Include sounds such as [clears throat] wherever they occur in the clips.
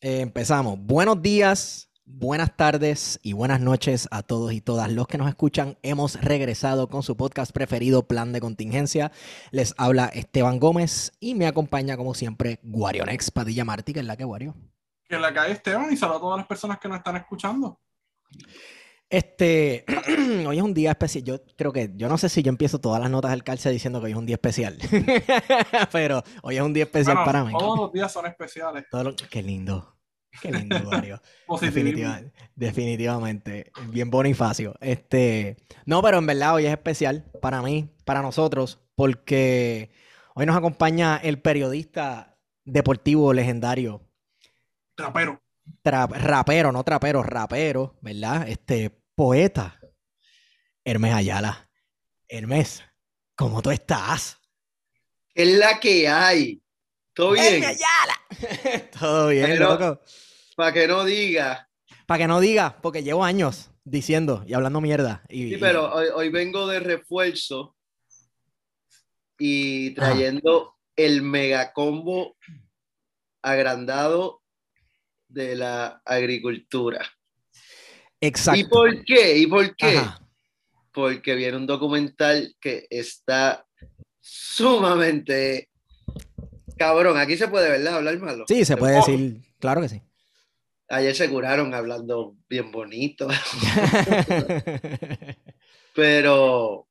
Eh, empezamos. Buenos días, buenas tardes y buenas noches a todos y todas los que nos escuchan. Hemos regresado con su podcast preferido, Plan de Contingencia. Les habla Esteban Gómez y me acompaña, como siempre, Guarionex Padilla Martí, que es la que Guario. Que la cae Esteban y saluda a todas las personas que nos están escuchando. Este, [clears throat] hoy es un día especial. Yo creo que, yo no sé si yo empiezo todas las notas del calce diciendo que hoy es un día especial, [laughs] pero hoy es un día especial Bueno, para mí. Todos los días son especiales. Todo lo- Qué lindo. Qué lindo, Mario. [laughs] Definitiva- definitivamente. Bien Bonifacio. Este, no, pero en verdad hoy es especial para mí, para nosotros, porque hoy nos acompaña el periodista deportivo legendario, Trapero. tra- rapero, no trapero, rapero, ¿verdad? Este, poeta, Hermes Ayala. Hermes, ¿cómo tú estás? Es la que hay. ¿Todo bien? Hermes Ayala. [laughs] Todo bien, Pero- loco. Para que no diga. Para que no diga, porque llevo años diciendo y hablando mierda. Y, Sí, pero hoy, hoy vengo de refuerzo y trayendo el megacombo agrandado de la agricultura. Exacto. ¿Y por qué? ¿Y por qué? Ajá. Porque viene un documental que está sumamente cabrón. Aquí se puede, ¿verdad? Hablar malo. Sí, se puede decir, claro que sí. Ayer se curaron hablando bien bonito. [laughs] Pero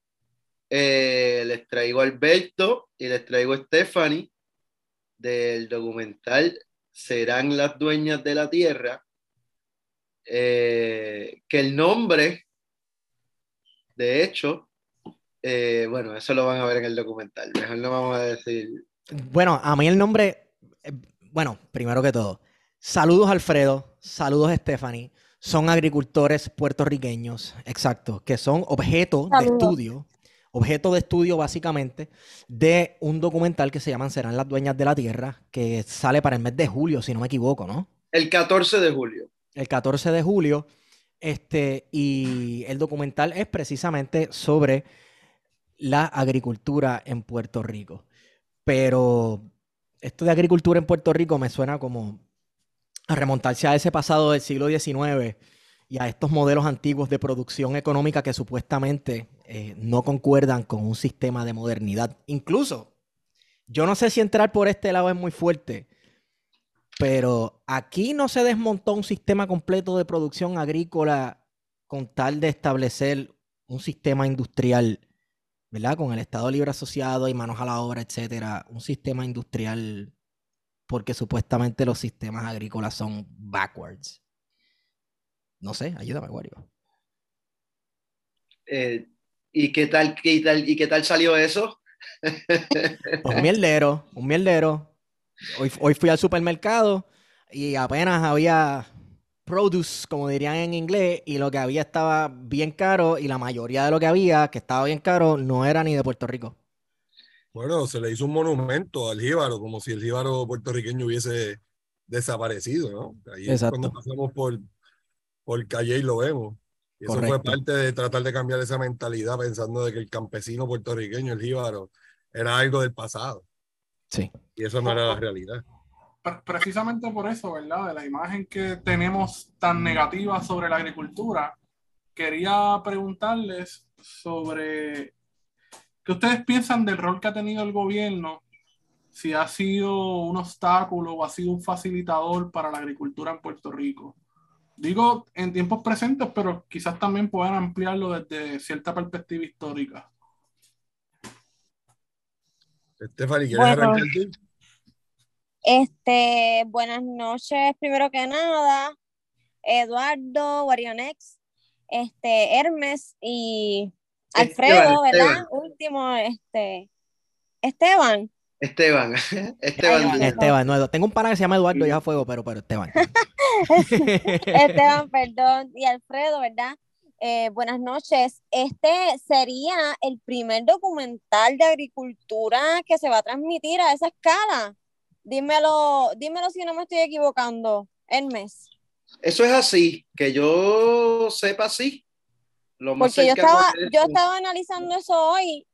eh, les traigo a Alberto y les traigo a Stephanie del documental Serán las dueñas de la tierra. Eh, que el nombre, de hecho, eh, bueno, eso lo van a ver en el documental. Mejor no vamos a decir. bueno, a mí el nombre, eh, bueno, primero que todo, saludos Alfredo, saludos Stephanie, son agricultores puertorriqueños, exacto, que son objeto de estudio, objeto de estudio básicamente de un documental que se llaman Serán las dueñas de la tierra, que sale para el mes de julio, si no me equivoco, ¿no? El 14 de julio. El 14 de julio. Este, y el documental es precisamente sobre la agricultura en Puerto Rico. Pero esto de agricultura en Puerto Rico me suena como a remontarse a ese pasado del siglo XIX y a estos modelos antiguos de producción económica que supuestamente eh, no concuerdan con un sistema de modernidad. Incluso, yo no sé si entrar por este lado es muy fuerte, pero aquí no se desmontó un sistema completo de producción agrícola con tal de establecer un sistema industrial, ¿verdad? Con el Estado Libre Asociado y manos a la obra, etcétera. Un sistema industrial porque supuestamente los sistemas agrícolas son backwards. No sé, ayúdame, Wario. Eh, ¿Y qué tal, qué tal, y qué tal salió eso? Pues [laughs] un mierdero, un mierdero. Hoy, hoy fui al supermercado y apenas había produce, como dirían en inglés, y lo que había estaba bien caro y la mayoría de lo que había, que estaba bien caro, no era ni de Puerto Rico. Bueno, se le hizo un monumento al jíbaro, como si el jíbaro puertorriqueño hubiese desaparecido, ¿no? Ahí es Exacto. cuando pasamos por, por calle y lo vemos. Y eso fue parte de tratar de cambiar esa mentalidad pensando de que el campesino puertorriqueño, el jíbaro, era algo del pasado. Sí. Y eso no era la realidad. Pre- Precisamente por eso, ¿verdad? De la imagen que tenemos tan negativa sobre la agricultura, quería preguntarles sobre qué ustedes piensan del rol que ha tenido el gobierno, si ha sido un obstáculo o ha sido un facilitador para la agricultura en Puerto Rico. Digo en tiempos presentes, pero quizás también puedan ampliarlo desde cierta perspectiva histórica. Stephanie, ¿quieres Bueno. arrancar? Este, buenas noches, primero que nada, Eduardo, Guarionex, este, Hermes y Alfredo, Esteban, ¿verdad? Esteban. Último, este, Esteban. Esteban. [laughs] Esteban. Ay, Esteban, no, tengo un pana que se llama Eduardo ya a fuego, pero, pero Esteban. [laughs] Esteban, perdón, y Alfredo, ¿verdad? Eh, buenas noches. Este sería el primer documental de agricultura que se va a transmitir a esa escala. Dímelo, dímelo si no me estoy equivocando, Hermes. Eso es así, que yo sepa así. Lo más Porque yo estaba, yo estaba analizando eso hoy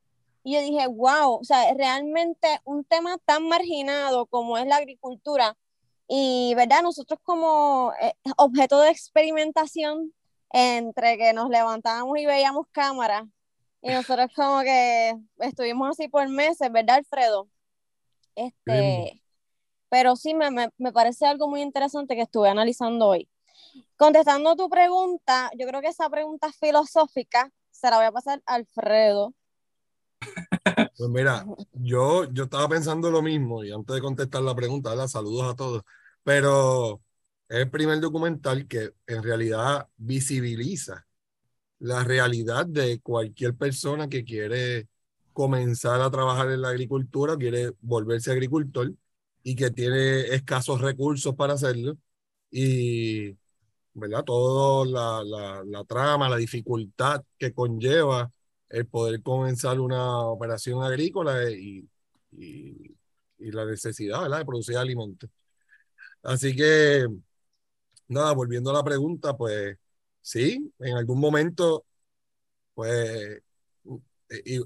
y yo dije, wow, o sea, realmente un tema tan marginado como es la agricultura Y, ¿verdad? Nosotros como eh, objeto de experimentación, entre que nos levantábamos y veíamos cámaras, y nosotros como que estuvimos así por meses, ¿verdad, Alfredo? Este, pero sí, me, me, me parece algo muy interesante que estuve analizando hoy. Contestando tu pregunta, yo creo que esa pregunta filosófica se la voy a pasar a Alfredo. [laughs] Pues mira, yo, yo estaba pensando lo mismo y antes de contestar la pregunta, ¿verdad? saludos a todos, pero es el primer documental que en realidad visibiliza la realidad de cualquier persona que quiere comenzar a trabajar en la agricultura, quiere volverse agricultor y que tiene escasos recursos para hacerlo y ¿verdad? Toda la, la, la, trama, la dificultad que conlleva el poder comenzar una operación agrícola y, y, y la necesidad ¿verdad? de producir alimentos. Así que, nada, volviendo a la pregunta, pues sí, en algún momento, pues, y,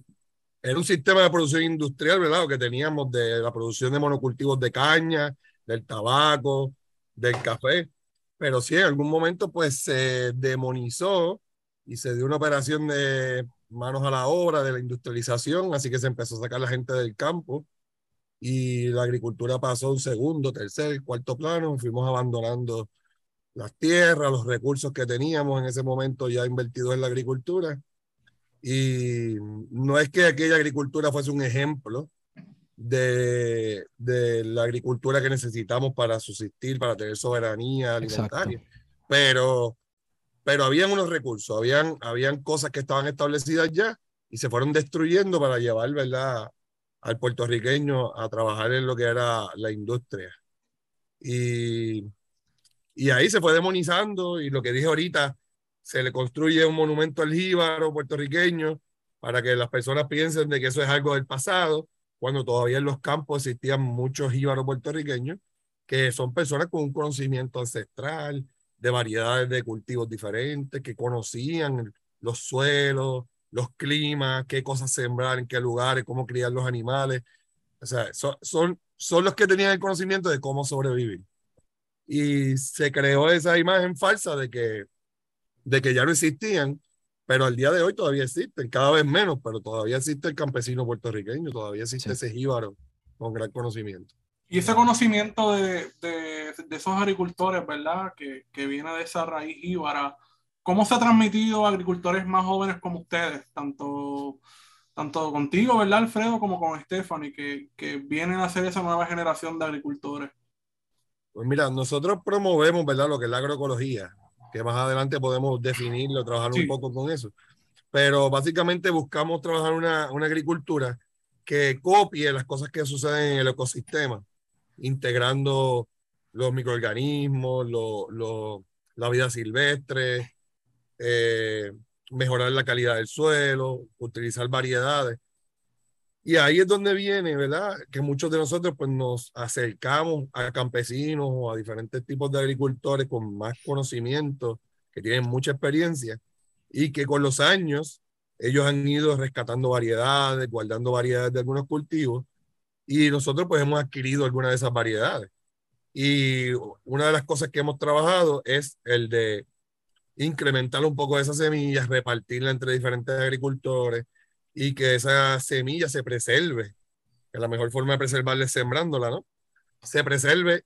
era un sistema de producción industrial, ¿verdad? Lo que teníamos de la producción de monocultivos de caña, del tabaco, del café, pero sí, en algún momento pues se demonizó y se dio una operación de manos a la obra de la industrialización, así que se empezó a sacar la gente del campo y la agricultura pasó a un segundo, tercer, cuarto plano, fuimos abandonando las tierras, los recursos que teníamos en ese momento ya invertidos en la agricultura. Y no es que aquella agricultura fuese un ejemplo, de, de, la agricultura que necesitamos para subsistir, para tener soberanía alimentaria. Pero, pero habían unos recursos, habían, habían cosas que estaban establecidas ya y se fueron destruyendo para llevar, ¿verdad?, al puertorriqueño a trabajar en lo que era la industria. Y, y ahí se fue demonizando y lo que dije ahorita, se le construye un monumento al jíbaro puertorriqueño para que las personas piensen de que eso es algo del pasado cuando todavía en los campos existían muchos jíbaros puertorriqueños, que son personas con un conocimiento ancestral, de variedades de cultivos diferentes, que conocían los suelos, los climas, qué cosas sembrar, en qué lugares, cómo criar los animales. O sea, son, son, son los que tenían el conocimiento de cómo sobrevivir. Y se creó esa imagen falsa de que, de que ya no existían pero al día de hoy todavía existen, cada vez menos, pero todavía existe el campesino puertorriqueño, todavía existe ese jíbaro con gran conocimiento. Y ese conocimiento de, de, de esos agricultores, ¿verdad? Que, que, viene de esa raíz jíbara, ¿cómo se ha transmitido a agricultores más jóvenes como ustedes? Tanto, tanto contigo, ¿verdad, Alfredo? Como con Stephanie, que, que vienen a ser esa nueva generación de agricultores. Pues mira, nosotros promovemos, ¿verdad? Lo que es la agroecología que más adelante podemos definirlo, trabajar sí. un poco con eso. Pero básicamente buscamos trabajar una, una agricultura que copie las cosas que suceden en el ecosistema, integrando los microorganismos, lo, lo, la vida silvestre, eh, mejorar la calidad del suelo, utilizar variedades. Y ahí es donde viene, ¿verdad? Que muchos de nosotros pues nos acercamos a campesinos o a diferentes tipos de agricultores con más conocimiento, que tienen mucha experiencia y que con los años ellos han ido rescatando variedades, guardando variedades de algunos cultivos y nosotros pues hemos adquirido algunas de esas variedades. Y una de las cosas que hemos trabajado es el de incrementar un poco esas semillas, repartirla entre diferentes agricultores, y que esa semilla se preserve. Que la mejor forma de preservarla es sembrándola, ¿no? Se preserve,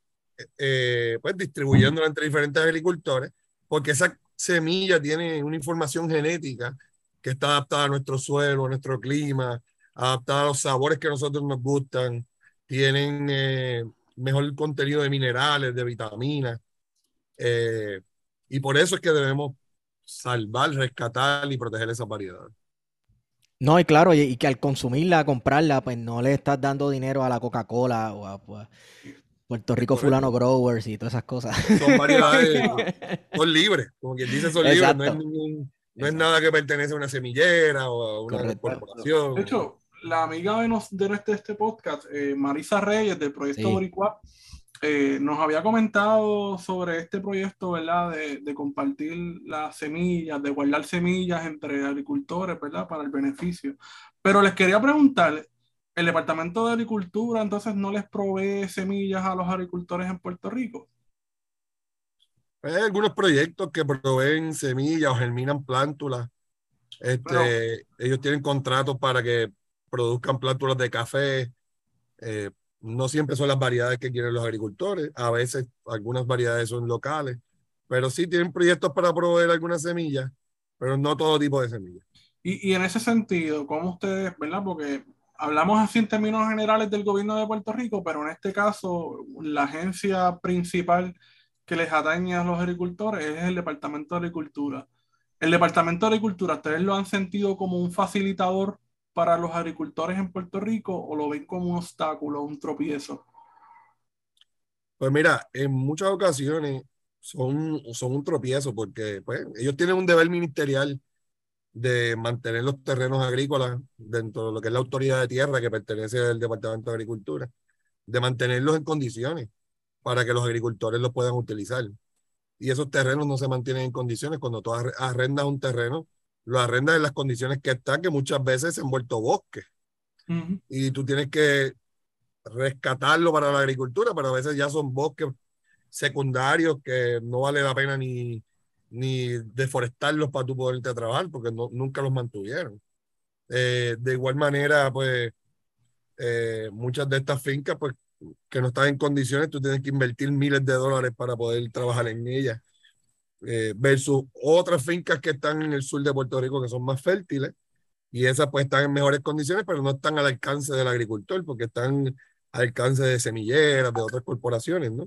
eh, pues distribuyéndola entre diferentes agricultores, porque esa semilla tiene una información genética que está adaptada a nuestro suelo, a nuestro clima, adaptada a los sabores que a nosotros nos gustan, tienen eh, mejor contenido de minerales, de vitaminas, eh, y por eso es que debemos salvar, rescatar y proteger esas variedades. No, y claro, y, y, que al consumirla, comprarla, pues no le estás dando dinero a la Coca-Cola o a pues, Puerto Rico Fulano Growers y todas esas cosas. Son variedades, [laughs] son libres, como quien dice, son libres, no es, ningún, no es nada que pertenece a una semillera o a una Correcto. corporación. De hecho, la amiga de, nos, de este, este podcast, eh, Marisa Reyes, del proyecto sí. Boricua, eh, nos había comentado sobre este proyecto, ¿verdad? De, de, compartir las semillas, de guardar semillas entre agricultores, ¿verdad? Para el beneficio. Pero les quería preguntar, el Departamento de Agricultura entonces no les provee semillas a los agricultores en Puerto Rico. Hay algunos proyectos que proveen semillas o germinan plántulas. Este, ellos tienen contratos para que produzcan plántulas de café. Eh, no siempre son las variedades que quieren los agricultores. A veces algunas variedades son locales. Pero sí tienen proyectos para proveer algunas semillas, pero no todo tipo de semillas. Y, y en ese sentido, ¿cómo ustedes, verdad? Porque hablamos así en términos generales del gobierno de Puerto Rico, pero en este caso la agencia principal que les atañe a los agricultores es el Departamento de Agricultura. El Departamento de Agricultura, ¿ustedes lo han sentido como un facilitador para los agricultores en Puerto Rico o lo ven como un obstáculo, un tropiezo? Pues mira, en muchas ocasiones son, son un tropiezo porque pues, ellos tienen un deber ministerial de mantener los terrenos agrícolas dentro de lo que es la autoridad de tierra que pertenece al Departamento de Agricultura, de mantenerlos en condiciones para que los agricultores los puedan utilizar. Y esos terrenos no se mantienen en condiciones. Cuando tú arrendas un terreno, lo arrendas en las condiciones que está, que muchas veces se han vuelto bosque. Y tú tienes que rescatarlo para la agricultura, pero a veces ya son bosques secundarios que no vale la pena ni, ni deforestarlos para tú poderte trabajar, porque no, nunca los mantuvieron. Eh, de igual manera, pues, eh, muchas de estas fincas, pues, que no están en condiciones, tú tienes que invertir miles de dólares para poder trabajar en ellas, eh, versus otras fincas que están en el sur de Puerto Rico que son más fértiles y esas pues están en mejores condiciones, pero no están al alcance del agricultor porque están al alcance de semilleras, de otras corporaciones, ¿no?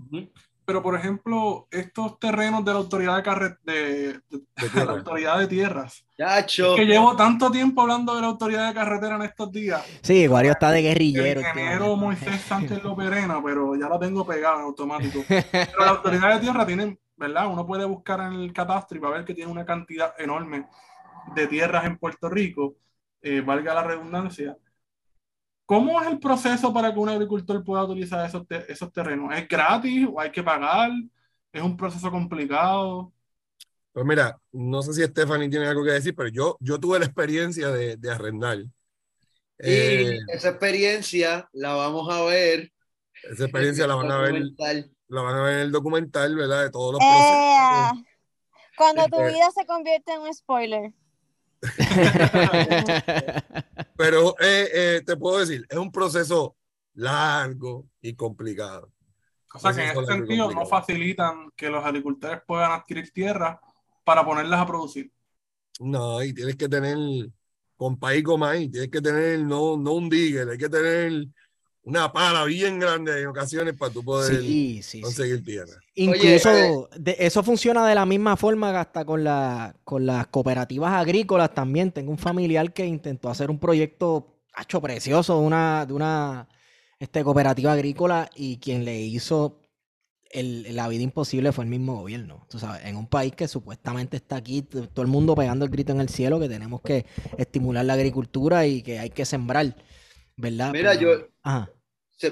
Pero, por ejemplo, estos terrenos de la autoridad de, carre de, de, [laughs] la autoridad de tierras. que llevo tanto tiempo hablando de la autoridad de carretera en estos días. Sí, Wario está de guerrillero. El ingeniero Moisés Sánchez Loperena, pero ya la tengo pegada en automático. [laughs] Pero la autoridad de tierra tiene, ¿verdad? Uno puede buscar en el catastro y va a ver que tiene una cantidad enorme de tierras en Puerto Rico, eh, valga la redundancia. ¿Cómo es el proceso para que un agricultor pueda utilizar esos, esos terrenos? ¿Es gratis o hay que pagar? ¿Es un proceso complicado? Pues mira, no sé si Stephanie tiene algo que decir, pero yo, yo tuve la experiencia de, de arrendar. Y eh, esa experiencia la vamos a ver. Esa experiencia la van a ver. La van a ver en el documental, ¿verdad? De todos los procesos. cuando tu este vida se convierte en un spoiler. [laughs] Pero eh, eh, te puedo decir, es un proceso largo y complicado. O sea que en ese sentido no facilitan que los agricultores puedan adquirir tierra para ponerlas a producir. No, y tienes que tener, con país como ahí, tienes que tener no, no un digger, hay que tener una pala bien grande en ocasiones para tú poder conseguir tierra. Incluso eso funciona de la misma forma hasta con, la, con las cooperativas agrícolas también. Tengo un familiar que intentó hacer un proyecto hecho precioso de una, de una este, cooperativa agrícola y quien le hizo el, la vida imposible fue el mismo gobierno. Tú sabes, en un país que supuestamente está aquí, todo el mundo pegando el grito en el cielo, que tenemos que estimular la agricultura y que hay que sembrar. ¿Verdad? Mira, yo.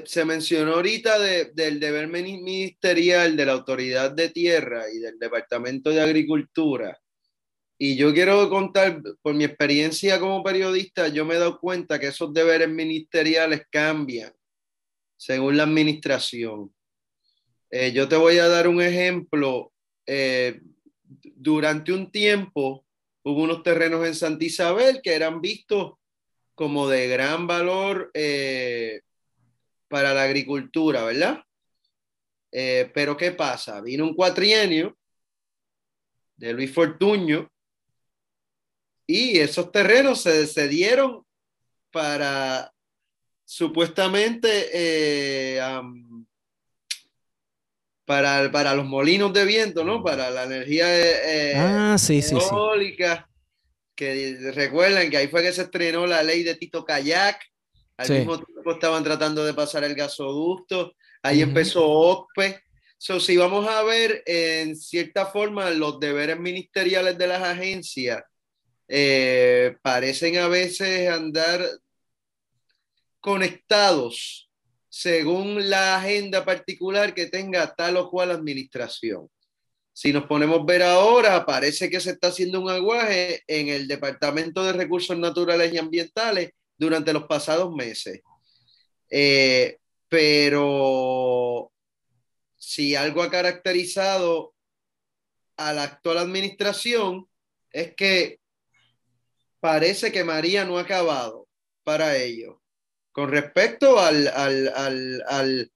Se, mencionó ahorita del deber ministerial de la Autoridad de Tierra y del Departamento de Agricultura. Y yo quiero contar, por mi experiencia como periodista, yo me he dado cuenta que esos deberes ministeriales cambian según la administración. Eh, yo te voy a dar un ejemplo. Eh, durante un tiempo hubo unos terrenos en Santa Isabel que eran vistos como de gran valor eh, para la agricultura, ¿verdad? Eh, pero ¿qué pasa? Vino un cuatrienio de Luis Fortuño y esos terrenos se cedieron para supuestamente eh, para, para, los molinos de viento, ¿no? Para la energía ah, sí, eólica que recuerdan que ahí fue que se estrenó la ley de Tito Kayak, al mismo tiempo estaban tratando de pasar el gasoducto, ahí empezó OCPE. So, si vamos a ver en cierta forma los deberes ministeriales de las agencias, eh, parecen a veces andar conectados según la agenda particular que tenga tal o cual administración. Si nos ponemos a ver ahora, parece que se está haciendo un aguaje en el Departamento de Recursos Naturales y Ambientales durante los pasados meses. Eh, pero si algo ha caracterizado a la actual administración es que parece que María no ha acabado para ello. Con respecto al, al, al, al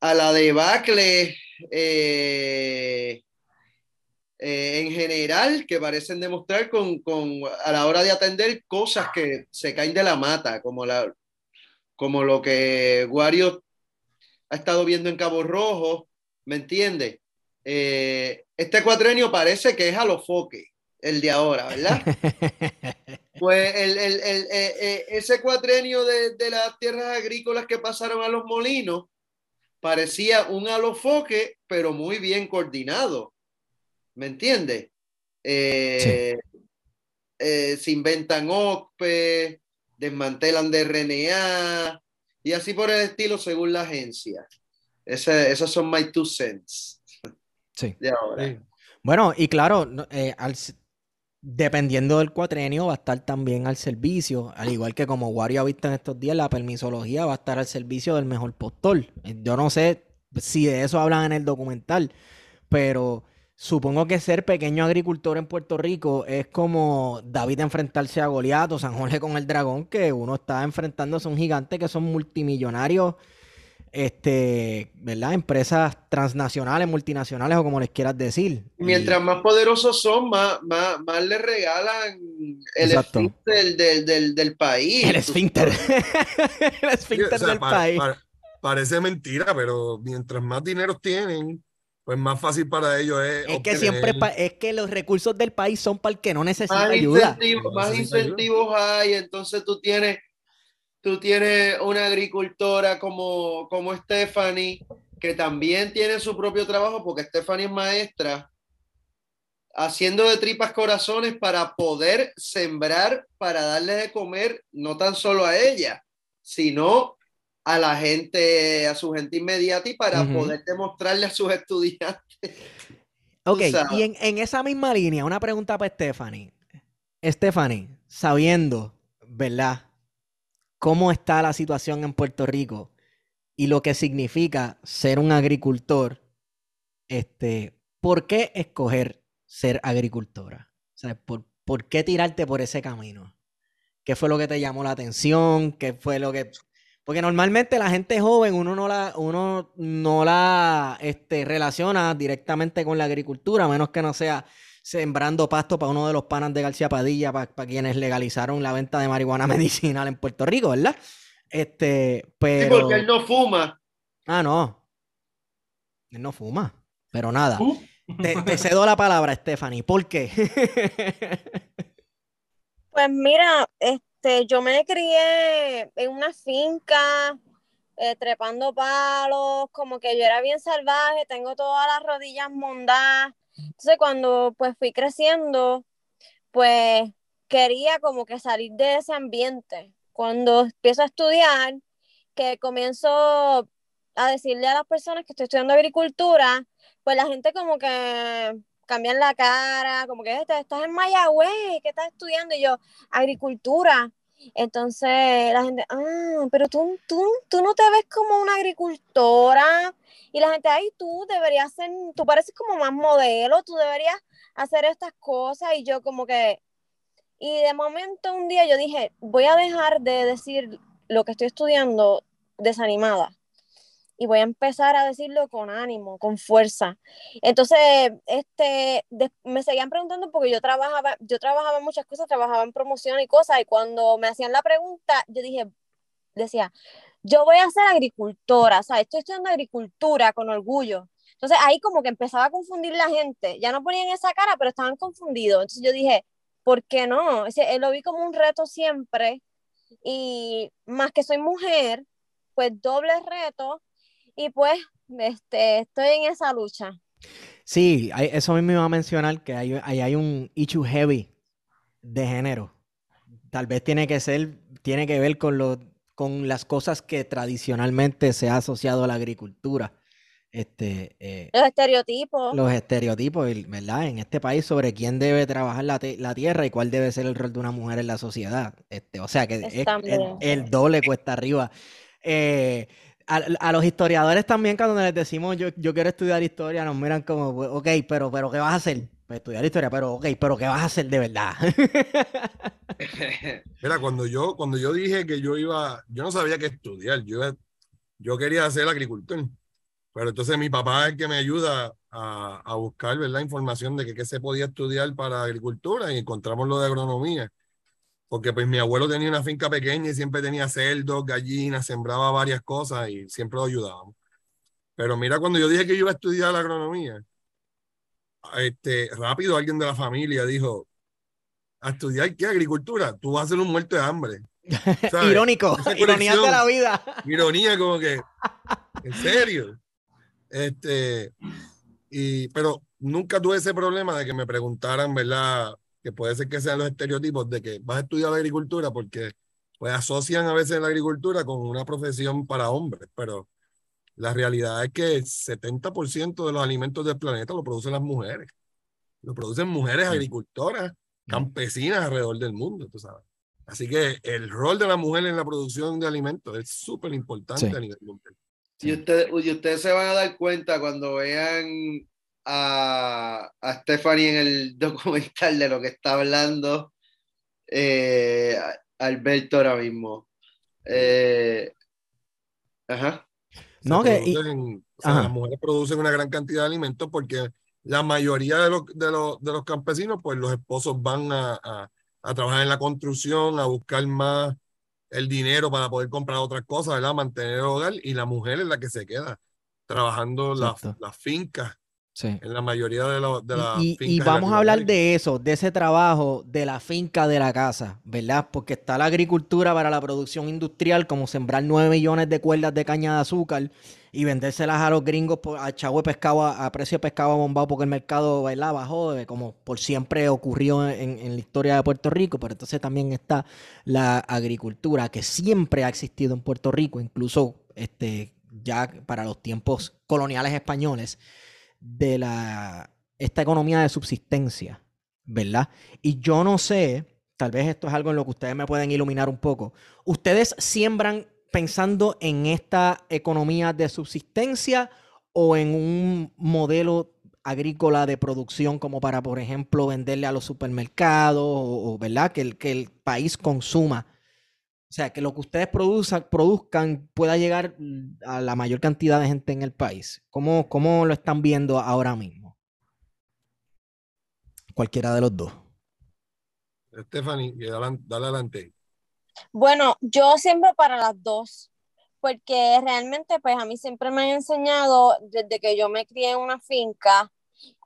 a la debacle eh, eh, en general que parecen demostrar con, con, a la hora de atender cosas que se caen de la mata, como, la, como lo que Wario ha estado viendo en Cabo Rojo, ¿me entiende? Eh, este cuatrenio parece que es a los foques, el de ahora, ¿verdad? [laughs] pues el, el, el, ese cuatrenio de, de las tierras agrícolas que pasaron a los molinos, parecía un alofoque, pero muy bien coordinado. ¿Me entiendes? Eh, eh, se inventan OCPE, desmantelan DRNA y así por el estilo según la agencia. Ese, esos son my two cents. [laughs] Sí. De ahora. Bueno, y claro, eh, al, dependiendo del cuatrenio, va a estar también al servicio, al igual que como Wario ha visto en estos días, la permisología va a estar al servicio del mejor postor. Yo no sé si de eso hablan en el documental, pero supongo que ser pequeño agricultor en Puerto Rico es como David enfrentarse a Goliat o San Jorge con el dragón, que uno está enfrentándose a un gigante que son multimillonarios este, ¿verdad? Empresas transnacionales, multinacionales o como les quieras decir. Mientras más poderosos son, más, más, más le regalan el esfínter del, del, del, país. El esfínter. [laughs] el esfínter del país. parece mentira, pero mientras más dinero tienen, pues más fácil para ellos es. Es que siempre es que los recursos del país son para el que no necesita ayuda. más incentivos hay, entonces tú tienes tú tienes una agricultora como, como Stephanie, que también tiene su propio trabajo, porque Stephanie es maestra, haciendo de tripas corazones para poder sembrar, para darle de comer, no tan solo a ella, sino a la gente, a su gente inmediata y para poder demostrarle a sus estudiantes. [laughs] Ok, y en, en, esa misma línea, una pregunta para Stephanie. Stephanie, sabiendo, ¿verdad? cómo está la situación en Puerto Rico y lo que significa ser un agricultor, este, ¿por qué escoger ser agricultora? ¿por, ¿por, qué tirarte por ese camino? ¿Qué fue lo que te llamó la atención? ¿Qué fue lo que...? Porque normalmente la gente joven, uno no la, uno no la este, relaciona directamente con la agricultura, a menos que no sea sembrando pasto para uno de los panas de García Padilla, para, quienes legalizaron la venta de marihuana [laughs] medicinal en Puerto Rico, ¿verdad? Este, pero... Sí, porque él no fuma. Ah, no. Él no fuma. Pero nada. Uh. Te, cedo la palabra, Stephanie. ¿Por qué? [laughs] pues mira, este, yo me crié en una finca, eh, trepando palos, como que yo era bien salvaje, tengo todas las rodillas mondadas entonces cuando pues fui creciendo, pues quería como que salir de ese ambiente. Cuando empiezo a estudiar, que comienzo a decirle a las personas que estoy estudiando agricultura, pues la gente como que cambian la cara, como que este, estás en Mayagüez, ¿qué estás estudiando? Y yo, agricultura. Entonces la gente, ah, pero tú, tú, tú no te ves como una agricultora. Y la gente, ay, tú deberías ser, tú pareces como más modelo, tú deberías hacer estas cosas. Y yo como que, y de momento un día yo dije, voy a dejar de decir lo que estoy estudiando desanimada y voy a empezar a decirlo con ánimo, con fuerza. Entonces, este, me seguían preguntando porque yo trabajaba, yo trabajaba muchas cosas, trabajaba en promoción y cosas, y cuando me hacían la pregunta, yo dije, decía, yo voy a ser agricultora, o sea, estoy estudiando agricultura con orgullo. Entonces ahí como que empezaba a confundir la gente, ya no ponían esa cara, pero estaban confundidos. Entonces yo dije, ¿por qué no? lo vi como un reto siempre y más que soy mujer, pues doble reto y pues este, estoy en esa lucha. Sí, eso mismo iba a mencionar, que hay, hay, un issue heavy de género. Tal vez tiene que ser, tiene que ver con, lo, con las cosas que tradicionalmente se ha asociado a la agricultura. Este, eh, los estereotipos. Los estereotipos, ¿verdad? En este país sobre quién debe trabajar la, la, tierra y cuál debe ser el rol de una mujer en la sociedad. Este, o sea que es, el, el, doble cuesta arriba eh, a, los historiadores también cuando les decimos yo, yo quiero estudiar historia, nos miran como, ok, pero, pero ¿qué vas a hacer? Pues estudiar historia, pero ok, pero ¿qué vas a hacer de verdad? [laughs] Mira, cuando yo, cuando yo dije que yo iba, yo no sabía qué estudiar, yo, yo quería hacer agricultor, pero entonces mi papá es el que me ayuda a, a buscar, ¿verdad? Información de que qué se podía estudiar para agricultura y encontramos lo de agronomía porque pues mi abuelo tenía una finca pequeña y siempre tenía cerdos, gallinas, sembraba varias cosas y siempre lo ayudábamos. Pero mira, cuando yo dije que iba a estudiar la agronomía, este, rápido alguien de la familia dijo, ¿a estudiar qué? Agricultura, tú vas a ser un muerto de hambre. [laughs] Irónico, ironía de la vida. [laughs] Ironía como que, en serio. Este, y, pero nunca tuve ese problema de que me preguntaran, ¿verdad? Que puede ser que sean los estereotipos de que vas a estudiar la agricultura porque pues asocian a veces la agricultura con una profesión para hombres, pero la realidad es que el 70% de los alimentos del planeta lo producen las mujeres. Lo producen mujeres agricultoras, campesinas alrededor del mundo, tú sabes. Así que el rol de la mujer en la producción de alimentos es súper importante a nivel mundial. Y ustedes, y ustedes se van a dar cuenta cuando vean a, Stephanie en el [laughs] documental de lo que está hablando eh, Alberto ahora mismo. Eh, ajá. No, que, las mujeres producen una gran cantidad de alimentos porque la mayoría de los, de los, de los campesinos, pues los esposos van a, a, trabajar en la construcción, a buscar más el dinero para poder comprar otras cosas, ¿verdad? Mantener el hogar y la mujer es la que se queda trabajando las, las fincas en la mayoría de, de las y, y, vamos a hablar de eso, de ese trabajo de la finca de la casa, ¿verdad? Porque está la agricultura para la producción industrial, como sembrar 9 millones de cuerdas de caña de azúcar y vendérselas a los gringos por, a chavo de pescado, a, precio de pescado bombado, porque el mercado ¿verdad? bajó, como por siempre ocurrió en, en la historia de Puerto Rico. Pero entonces también está la agricultura, que siempre ha existido en Puerto Rico, incluso este, ya para los tiempos coloniales españoles de la, esta economía de subsistencia, ¿verdad? Y yo no sé, tal vez esto es algo en lo que ustedes me pueden iluminar un poco. ¿Ustedes siembran pensando en esta economía de subsistencia o en un modelo agrícola de producción como para, por ejemplo, venderle a los supermercados o, ¿verdad? Que el, que el país consuma o sea, que lo que ustedes produzcan pueda llegar a la mayor cantidad de gente en el país. ¿Cómo, cómo lo están viendo ahora mismo? Cualquiera de los dos. Stephanie, dale adelante. Bueno, yo siempre para las dos, porque realmente pues a mí siempre me han enseñado desde que yo me crié en una finca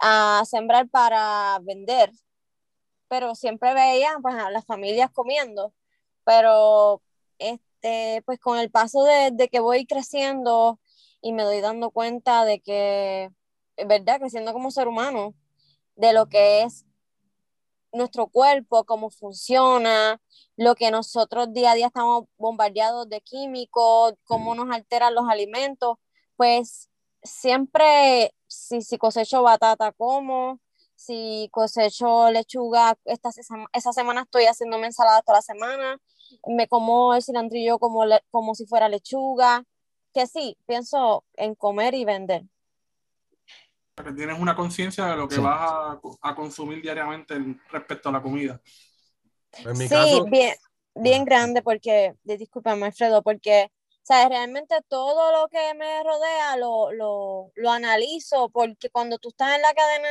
a sembrar para vender, pero siempre veía pues a las familias comiendo pero este, pues con el paso de, que voy creciendo y me doy dando cuenta de que, es verdad, creciendo como ser humano, de lo que es nuestro cuerpo, cómo funciona, lo que nosotros día a día estamos bombardeados de químicos, cómo nos alteran los alimentos, pues siempre, si, si cosecho batata, como, si cosecho lechuga, esta, esa semana estoy haciéndome ensalada toda la semana, me como el cilantrillo como, como si fuera lechuga, que sí, pienso en comer y vender. Que tienes una conciencia de lo que vas a, consumir diariamente respecto a la comida. sí, bien, bien grande porque, discúlpame Alfredo, porque ¿sabes? realmente todo lo que me rodea lo, lo, lo, analizo porque cuando tú estás en la cadena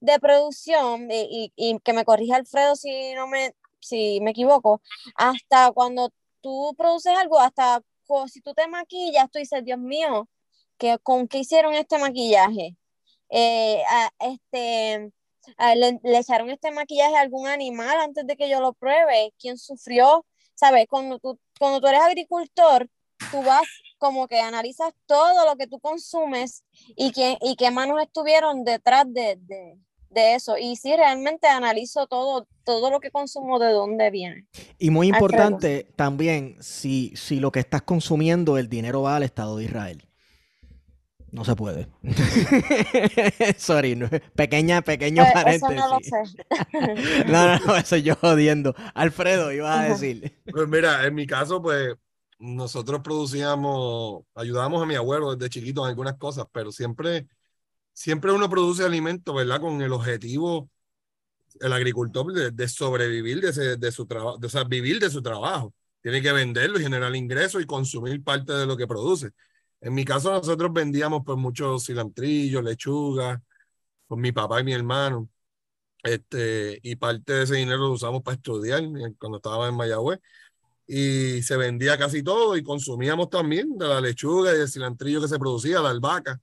de producción, y, y, y que me corrija Alfredo si no me, si me equivoco, hasta cuando tú produces algo, hasta si tú te maquillas, tú dices, Dios mío, ¿qué, ¿con qué hicieron este maquillaje? Eh, este, le, echaron este maquillaje a algún animal antes de que yo lo pruebe, ¿quién sufrió? ¿Sabes? Cuando tú, cuando tú eres agricultor, tú vas como que analizas todo lo que tú consumes y, qué, y qué manos estuvieron detrás de, de eso. Y sí, realmente analizo todo, todo lo que consumo, de dónde viene. Y muy importante también, si, si lo que estás consumiendo, el dinero va al Estado de Israel. No se puede. [laughs] Sorry, pequeña, pequeño pues, paréntesis. Eso no lo sé. [laughs] no, no, eso yo jodiendo. Alfredo, ibas a decir. Pues mira, en mi caso, pues nosotros producíamos, ayudábamos a mi abuelo desde chiquito en algunas cosas, pero siempre, siempre uno produce alimentos, ¿verdad? Con el objetivo, el agricultor, de, sobrevivir de, su trabajo, o vivir de su trabajo. Tiene que venderlo y generar ingresos y consumir parte de lo que produce. En mi caso, nosotros vendíamos pues muchos cilantrillos, lechugas, con mi papá y mi hermano. Este, y parte de ese dinero lo usamos para estudiar cuando estábamos en Mayagüez. Y se vendía casi todo y consumíamos también de la lechuga y del cilantrillo que se producía, la albahaca.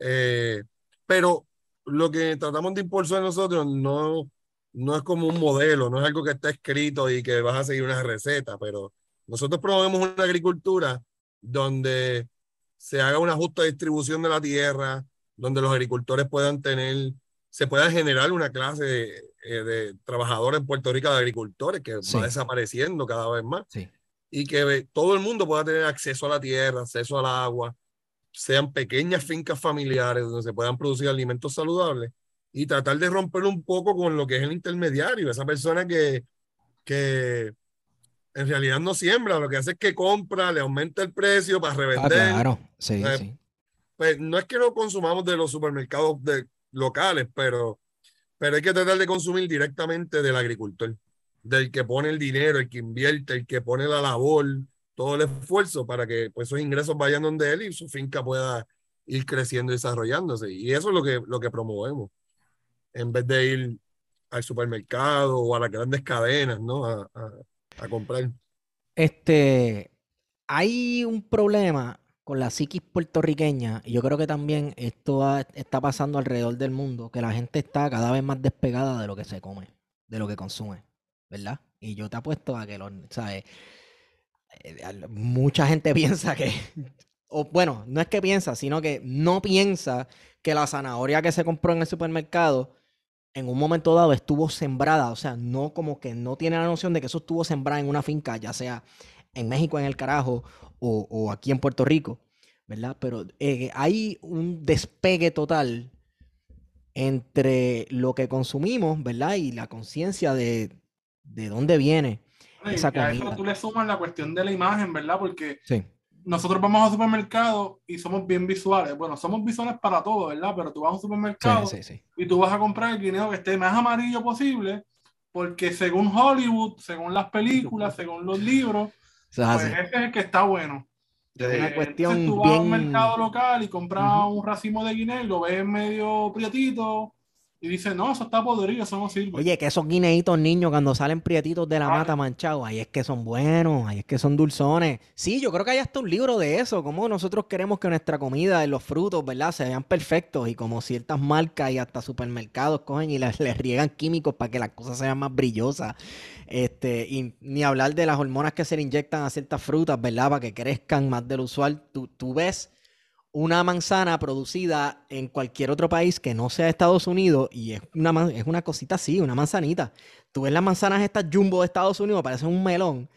Eh, pero lo que tratamos de impulsar nosotros no, no es como un modelo, no es algo que está escrito y que vas a seguir una receta, pero nosotros promovemos una agricultura donde se haga una justa distribución de la tierra, donde los agricultores puedan tener, se pueda generar una clase de, eh, trabajadores en Puerto Rico de agricultores que va desapareciendo cada vez más. Y que todo el mundo pueda tener acceso a la tierra, acceso al agua, sean pequeñas fincas familiares donde se puedan producir alimentos saludables y tratar de romper un poco con lo que es el intermediario, esa persona que, que en realidad no siembra, lo que hace es que compra, le aumenta el precio para ah, revender. claro, sí, eh, sí. Pues no es que no consumamos de los supermercados de, locales, pero, pero hay que tratar de consumir directamente del agricultor, del que pone el dinero, el que invierte, el que pone la labor, todo el esfuerzo para que pues, esos ingresos vayan donde él y su finca pueda ir creciendo y desarrollándose. Y eso es lo que, lo que promovemos en vez de ir al supermercado o a las grandes cadenas, ¿no? A, a, comprar. Este, hay un problema con la psiquis puertorriqueña, y yo creo que también esto está pasando alrededor del mundo, que la gente está cada vez más despegada de lo que se come, de lo que consume, ¿verdad? Y yo te apuesto a que los, ¿sabes? Eh, mucha gente [laughs] piensa que, o bueno, no es que piensa, sino que no piensa que la zanahoria que se compró en el supermercado en un momento dado estuvo sembrada, o sea, no como que no tiene la noción de que eso estuvo sembrado en una finca, ya sea en México, en el carajo, o, aquí en Puerto Rico, ¿verdad? Pero eh, hay un despegue total entre lo que consumimos, ¿verdad? Y la conciencia de, de dónde viene esa comida. A eso tú le sumas la cuestión de la imagen, ¿verdad? Porque sí nosotros vamos al supermercado y somos bien visuales. Bueno, somos visuales para todo, ¿verdad? Pero tú vas a un supermercado y tú vas a comprar el guineo que esté más amarillo posible, porque según Hollywood, según las películas, según los libros, [laughs] pues ese es el que está bueno. Es una cuestión tú vas a un mercado local y compras un racimo de guineo lo ves medio prietito, y dice, no, eso está podrido, eso no sirve. Oye, que esos guineitos niños cuando salen prietitos de la mata manchados, ahí es que son buenos, ahí es que son dulzones. Sí, yo creo que hay hasta un libro de eso, como nosotros queremos que nuestra comida y los frutos, ¿verdad? Se vean perfectos y como ciertas marcas y hasta supermercados cogen y les, les riegan químicos para que las cosas sean más brillosas. Este, y ni hablar de las hormonas que se le inyectan a ciertas frutas, ¿verdad? Para que crezcan más del usual. Tú, tú ves una manzana producida en cualquier otro país que no sea Estados Unidos y es una, es una cosita así, una manzanita. Tú ves las manzanas estas jumbo de Estados Unidos, parecen un melón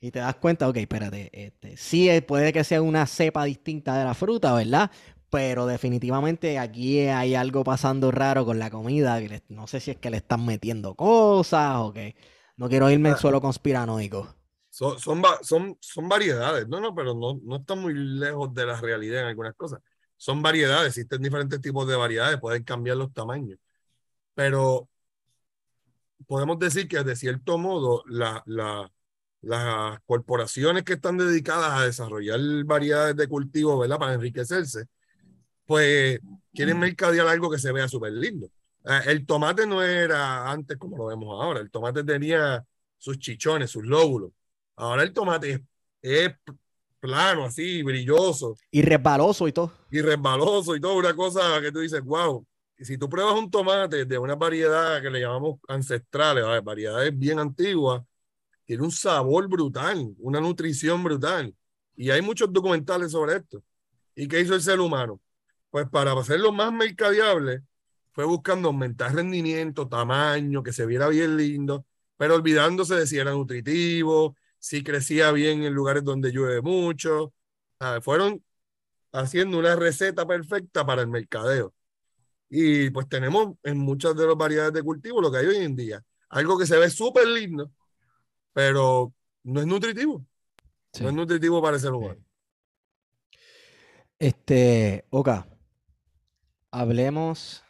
y te das cuenta, ok, espérate, este, sí eh, puede que sea una cepa distinta de la fruta, ¿verdad? Pero definitivamente aquí hay algo pasando raro con la comida, que no sé si es que le están metiendo cosas o que no quiero irme en suelo conspiranoico. Son, son, son, son variedades, no, no, pero no, no están muy lejos de la realidad en algunas cosas. Son variedades, existen diferentes tipos de variedades, pueden cambiar los tamaños. Pero podemos decir que de cierto modo la, la, las corporaciones que están dedicadas a desarrollar variedades de cultivo, ¿verdad? Para enriquecerse, pues quieren mercadear algo que se vea súper lindo. Eh, el tomate no era antes como lo vemos ahora, el tomate tenía sus chichones, sus lóbulos. Ahora el tomate es plano, así, brilloso. Y resbaloso y todo. Y resbaloso y todo, una cosa que tú dices, wow. Y si tú pruebas un tomate de una variedad que le llamamos ancestrales, variedades bien antiguas, tiene un sabor brutal, una nutrición brutal. Y hay muchos documentales sobre esto. ¿Y qué hizo el ser humano? Pues para hacerlo más mercadeable, fue buscando aumentar rendimiento, tamaño, que se viera bien lindo, pero olvidándose de si era nutritivo, si crecía bien en lugares donde llueve mucho. fueron haciendo una receta perfecta para el mercadeo. Y pues tenemos en muchas de las variedades de cultivo lo que hay hoy en día. Algo que se ve súper lindo, pero no es nutritivo. Sí. No es nutritivo para ser humano. Este, Oka, hablemos,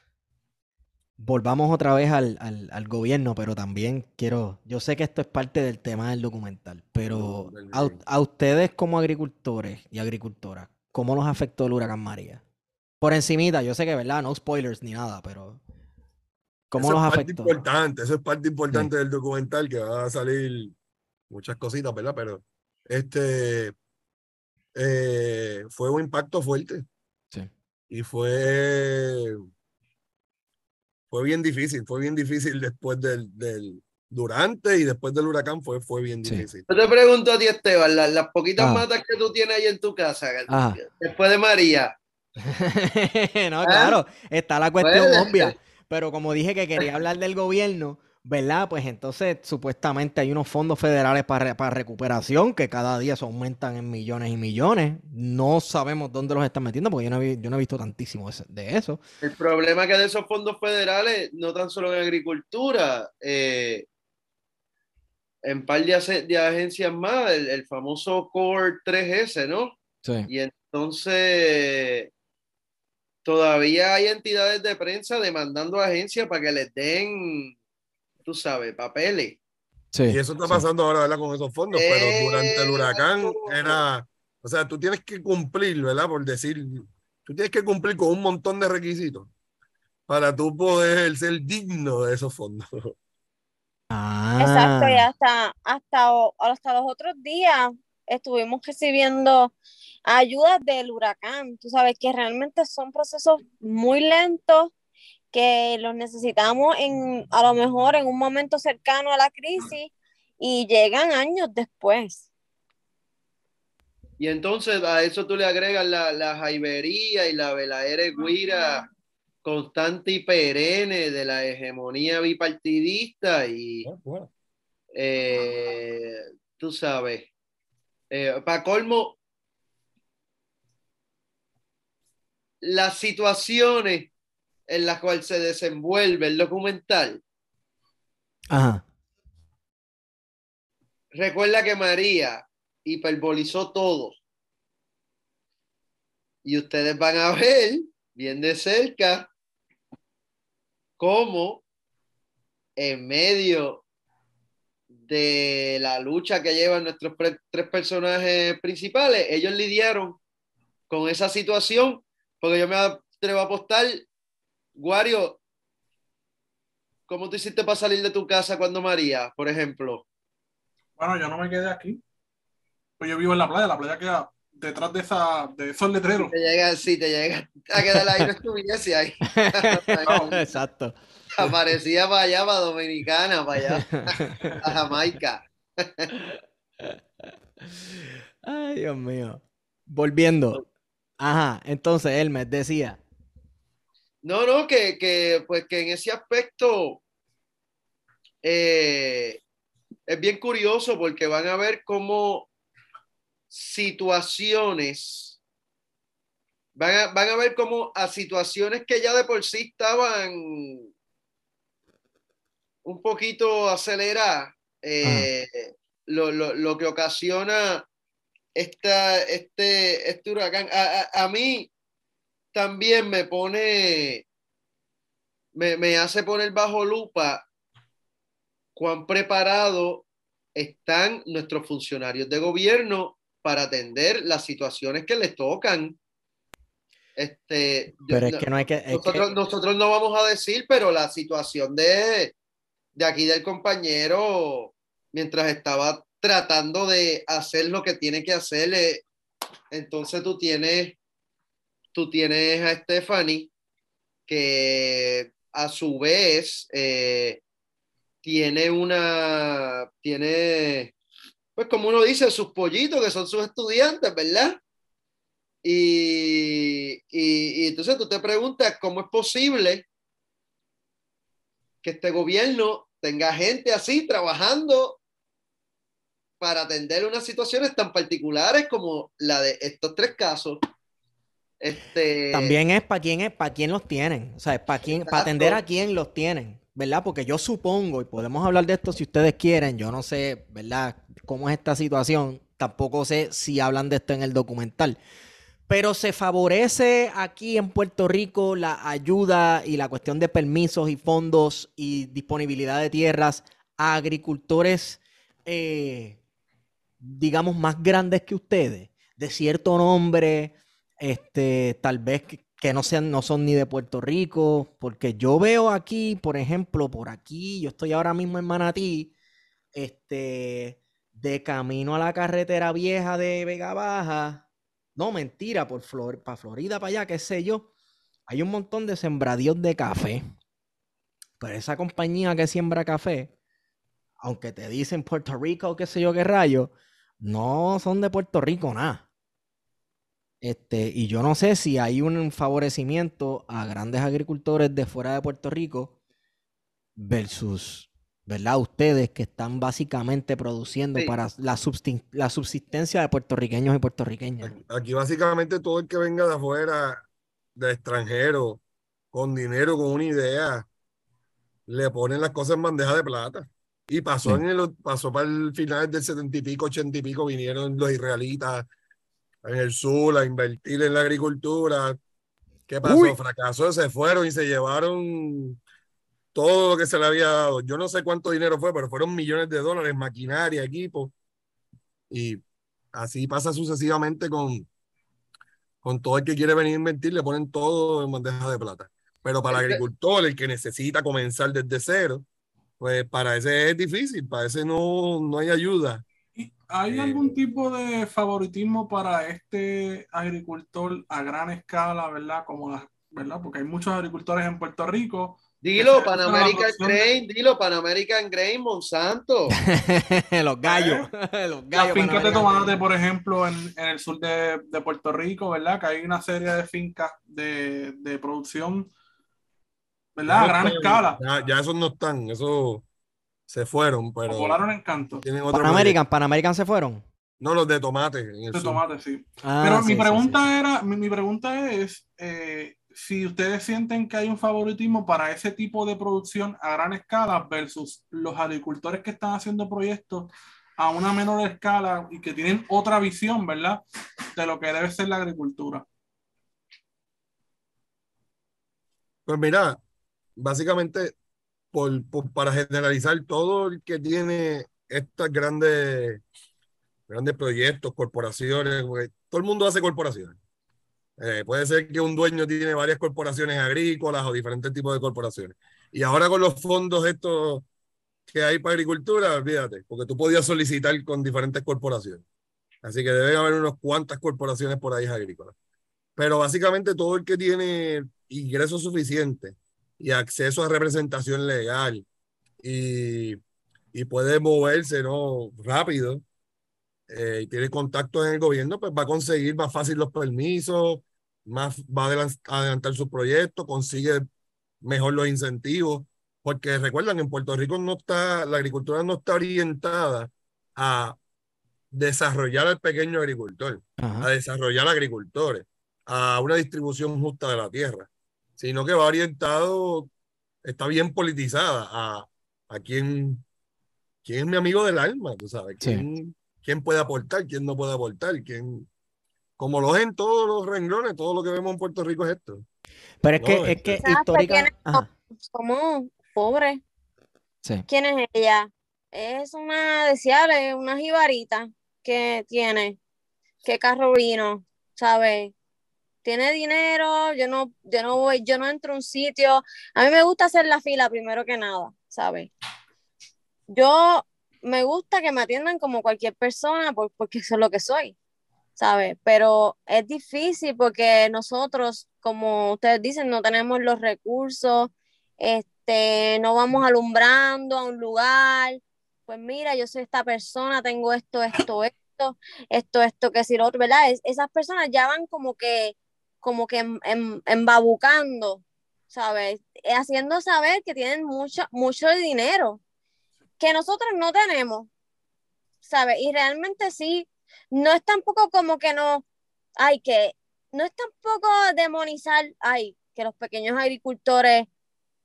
volvamos otra vez al, al- al gobierno, pero también quiero, yo sé que esto es parte del tema del documental, pero a, a ustedes como agricultores y agricultoras, ¿cómo los afectó el huracán María? Por encimita, yo sé que, ¿verdad? No spoilers ni nada, pero ¿cómo Eso los es parte afectó? importante, eso es parte importante del documental que va a salir muchas cositas, ¿verdad? Pero este eh, fue un impacto fuerte Sí. y fue fue bien difícil, fue bien difícil después del, del durante y después del huracán fue, fue bien Sí. difícil. Yo te pregunto a ti, Esteban, las, las poquitas Ah. matas que tú tienes ahí en tu casa, Ajá. después de María, [laughs] No, ¿Ah? claro, está la cuestión obvia. Pero como dije que quería hablar del gobierno, ¿verdad? Pues entonces supuestamente hay unos fondos federales para, para recuperación que cada día se aumentan en millones y millones. No sabemos dónde los están metiendo porque yo no he, yo no he visto tantísimo de eso. el problema que de esos fondos federales, no tan solo en agricultura, eh, en par de, agencias más, el, el famoso Core 3S, ¿no? Sí. Y entonces todavía hay entidades de prensa demandando a agencias para que les den, tú sabes, papeles. Y eso está pasando ahora, ¿verdad? Con esos fondos, pero durante el Eh, huracán era, o sea, tú tienes que cumplir, ¿verdad? Por decir, tú tienes que cumplir con un montón de requisitos para tú poder ser digno de esos fondos. [laughs] Ah, Exacto, y hasta, hasta, hasta los otros días estuvimos recibiendo ayudas del huracán. Tú sabes que realmente son procesos muy lentos que los necesitamos en, a lo mejor en un momento cercano a la crisis y llegan años después. Y entonces a eso tú le agregas la, la jaibería y la veladera guira constante y perenne de la hegemonía bipartidista y eh, tú sabes, para colmo, las situaciones en las cuales se desenvuelve el documental. Ajá. Recuerda que María hiperbolizó todo. Y ustedes van a ver bien de cerca cómo en medio de la lucha que llevan nuestros tres personajes principales, ellos lidiaron con esa situación, porque yo me atrevo a apostar, Guario, ¿cómo tú hiciste para salir de tu casa cuando María, por ejemplo? Bueno, yo no me quedé aquí. Pues yo vivo en la playa, la playa queda detrás de esa, de esos letreros. Te llega, sí, te llega a quedar ahí, no estuviese ahí. [laughs] Exacto. Aparecía para allá, para Dominicana, para allá, a Jamaica. Ay, Dios mío. Volviendo. Ajá, entonces Hermes decía. No, no, que, que, pues que en ese aspecto eh, es bien curioso porque van a ver cómo situaciones, van a, van a ver cómo a situaciones que ya de por sí estaban un poquito aceleradas, eh, lo, lo, lo que ocasiona esta, este, este huracán. A, a, a mí también me pone, me, me hace poner bajo lupa cuán preparados están nuestros funcionarios de gobierno para atender las situaciones que les tocan. Este, Pero es que no hay que. es nosotros, que- nosotros no vamos a decir, pero la situación de, de aquí del compañero, mientras estaba tratando de hacer lo que tiene que hacer, eh, entonces tú tienes, tú tienes a Stephanie, que a su vez eh, tiene una, tiene, pues como uno dice, sus pollitos, que son sus estudiantes, ¿verdad? Y, y, y entonces tú te preguntas cómo es posible que este gobierno tenga gente así trabajando para atender unas situaciones tan particulares como la de estos tres casos. Este, También es para quién es, para quién los tienen. O sea, para quién, para atender a quién los tienen, ¿verdad? Porque yo supongo, y podemos hablar de esto si ustedes quieren, yo no sé, ¿verdad? Cómo es esta situación. tampoco sé si hablan de esto en el documental. Pero se favorece aquí en Puerto Rico la ayuda y la cuestión de permisos y fondos y disponibilidad de tierras a agricultores, eh, digamos, más grandes que ustedes, de cierto nombre, este, tal vez que, no sean, no son ni de Puerto Rico, porque yo veo aquí, por ejemplo, por aquí, yo estoy ahora mismo en Manatí, este, de camino a la carretera vieja de Vega Baja, no, mentira, por Flor para Florida, para allá, qué sé yo, hay un montón de sembradíos de café. Pero esa compañía que siembra café, aunque te dicen Puerto Rico qué sé yo qué rayo, no son de Puerto Rico nada. Este, y yo no sé si hay un favorecimiento a grandes agricultores de fuera de Puerto Rico versus, ¿verdad? Ustedes que están básicamente produciendo Sí. para la, subsisten- la subsistencia de puertorriqueños y puertorriqueñas. Aquí, básicamente todo el que venga de afuera, del extranjero, con dinero, con una idea, le ponen las cosas en bandeja de plata. Y pasó, Sí. en el, pasó para el final del setenta y pico, ochenta y pico, vinieron los israelitas en el sur a invertir en la agricultura. ¿Qué pasó? Uy. Fracasó, se fueron y se llevaron todo lo que se le había dado. Yo no sé cuánto dinero fue, pero fueron millones de dólares, maquinaria, equipo. Y así pasa sucesivamente con, con todo el que quiere venir a invertir, le ponen todo en bandeja de plata. Pero para el agricultor, el que necesita comenzar desde cero, pues para ese es difícil, para ese no, no hay ayuda. ¿Y ¿Hay Eh, algún tipo de favoritismo para este agricultor a gran escala, verdad? Como las, ¿verdad? Porque hay muchos agricultores en Puerto Rico. Dilo, Pan American Grain, dilo, Pan American Grain, Monsanto. [laughs] [laughs] los gallos. [laughs] los Las gallos fincas de tomate, por ejemplo, en, en el sur de, de Puerto Rico, ¿verdad? Que hay una serie de fincas de, de producción, ¿verdad? A Ya gran no están, escala. Ya, ya esos no están, esos se fueron, pero Volaron en canto. tienen otro Panamerican, Panamerican se fueron. No, los de tomate en el De sur. tomate, sí. Ah, Pero sí, mi pregunta sí, sí. era, mi, mi pregunta es eh, si ustedes sienten que hay un favoritismo para ese tipo de producción a gran escala versus los agricultores que están haciendo proyectos a una menor escala y que tienen otra visión, ¿verdad? De lo que debe ser la agricultura. Pues mira, básicamente, para generalizar, todo el que tiene estos grandes, grandes proyectos, corporaciones, todo el mundo hace corporaciones. Eh, puede ser que un dueño tiene varias corporaciones agrícolas o diferentes tipos de corporaciones. Y ahora con los fondos estos que hay para agricultura, olvídate, porque tú podías solicitar con diferentes corporaciones. Así que deben haber unas cuantas corporaciones por ahí agrícolas. Pero básicamente todo el que tiene ingresos suficientes y acceso a representación legal y, y puede moverse ¿no? rápido eh, y tiene contactos en el gobierno, pues va a conseguir más fácil los permisos, más va a adelan- a adelantar su proyecto, consigue mejor los incentivos, porque recuerdan, en Puerto Rico no está, la agricultura no está orientada a desarrollar al pequeño agricultor Ajá. a desarrollar agricultores, a una distribución justa de la tierra, sino que va orientado, está bien politizada a, a quién, quién es mi amigo del alma, tú sabes, Sí. quién, quién puede aportar, quién no puede aportar, quién, como lo es en todos los renglones, todo lo que vemos en Puerto Rico es esto. Pero es que, es que Exacto, histórica. sí. ¿Quién es ella? Es una deseable, una jibarita que tiene. ¿Qué carro vino? ¿Sabes? Tiene dinero, yo no, yo no voy, yo no entro a un sitio. A mí me gusta hacer la fila primero que nada, ¿sabes? Yo me gusta que me atiendan como cualquier persona por- porque eso es lo que soy, ¿sabes? Pero es difícil porque nosotros, como ustedes dicen, no tenemos los recursos, este, no vamos alumbrando a un lugar, pues mira, yo soy esta persona, tengo esto, esto, esto, esto, esto, que si lo otro, ¿verdad? Es- esas personas ya van como que, como que em- em- embabucando, ¿sabes? Eh, Haciendo saber que tienen mucho, mucho dinero, que nosotros no tenemos, ¿sabes? Y realmente sí, no es tampoco como que no, ay, que, no es tampoco demonizar, ay, que los pequeños agricultores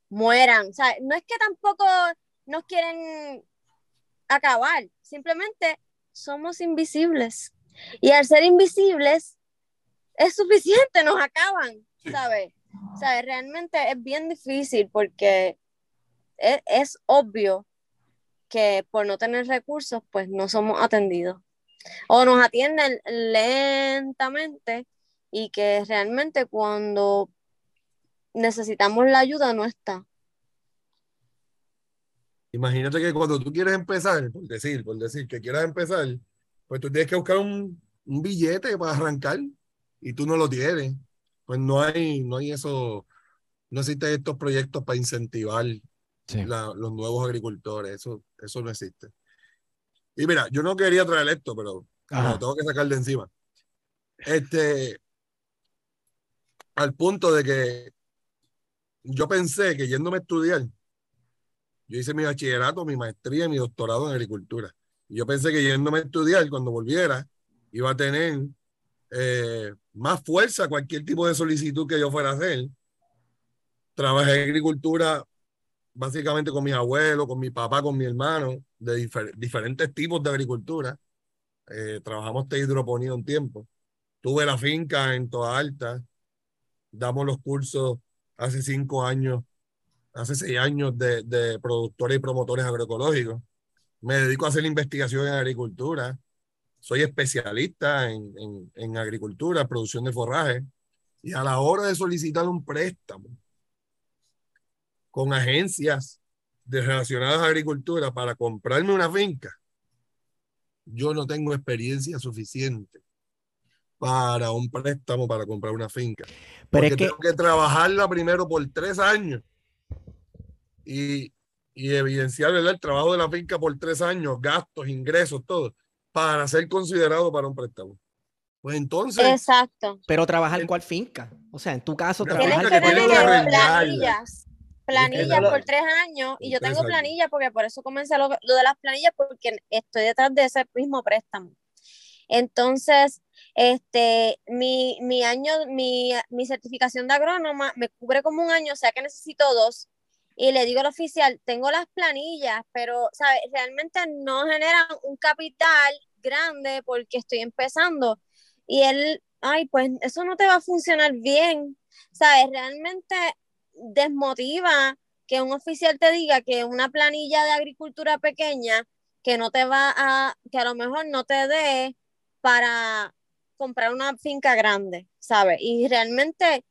mueran, ¿sabes? No es que tampoco nos quieren acabar, simplemente somos invisibles. Y al ser invisibles, es suficiente, nos acaban, ¿sabes? ¿Sabes? Realmente es bien difícil porque es, es obvio que por no tener recursos, pues no somos atendidos. O nos atienden lentamente y que realmente cuando necesitamos la ayuda no está. Imagínate que cuando tú quieres empezar, por decir, por decir que quieras empezar, pues tú tienes que buscar un, un billete para arrancar y tú no lo tienes. Pues no hay, no hay eso, no existen estos proyectos para incentivar la, los nuevos agricultores. Eso, eso no existe. Y mira, yo no quería traer esto, pero lo tengo que sacar de encima. Este, al punto de que yo pensé que yéndome a estudiar, yo hice mi bachillerato, mi maestría y mi doctorado en agricultura. Y yo pensé que yéndome a estudiar, cuando volviera, iba a tener eh, más fuerza cualquier tipo de solicitud que yo fuera a hacer. Trabajé en agricultura básicamente con mis abuelos, con mi papá, con mi hermano, de diferentes tipos de agricultura. Eh, trabajamos de hidroponía un tiempo. Tuve la finca en Toda Alta. Damos los cursos hace cinco años, hace seis años de, de productores y promotores agroecológicos. Me dedico a hacer investigación en agricultura. Soy especialista en, en, en agricultura, producción de forraje. Y a la hora de solicitar un préstamo, con agencias de relacionadas a agricultura para comprarme una finca, yo no tengo experiencia suficiente para un préstamo para comprar una finca. Pero porque tengo que trabajarla primero por tres años y, y evidenciar el trabajo de la finca por tres años, gastos, ingresos, todo, para ser considerado para un préstamo. Pues entonces. Exacto. Pero trabajar cuál finca. O sea, en tu caso, trabajar. que, planillas planillas por tres años y yo tengo planillas porque por eso comencé lo, de las planillas porque estoy detrás de ese mismo préstamo. Entonces, este, mi, mi año, mi, mi certificación de agrónoma me cubre como un año, o sea que necesito dos. Y le digo al oficial, tengo las planillas, pero, ¿sabes? Realmente no generan un capital grande porque estoy empezando. Y él, ay, pues eso no te va a funcionar bien, ¿sabes? Realmente desmotiva que un oficial te diga que una planilla de agricultura pequeña que no te va a, que a lo mejor no te dé para comprar una finca grande, ¿sabes? Y realmente,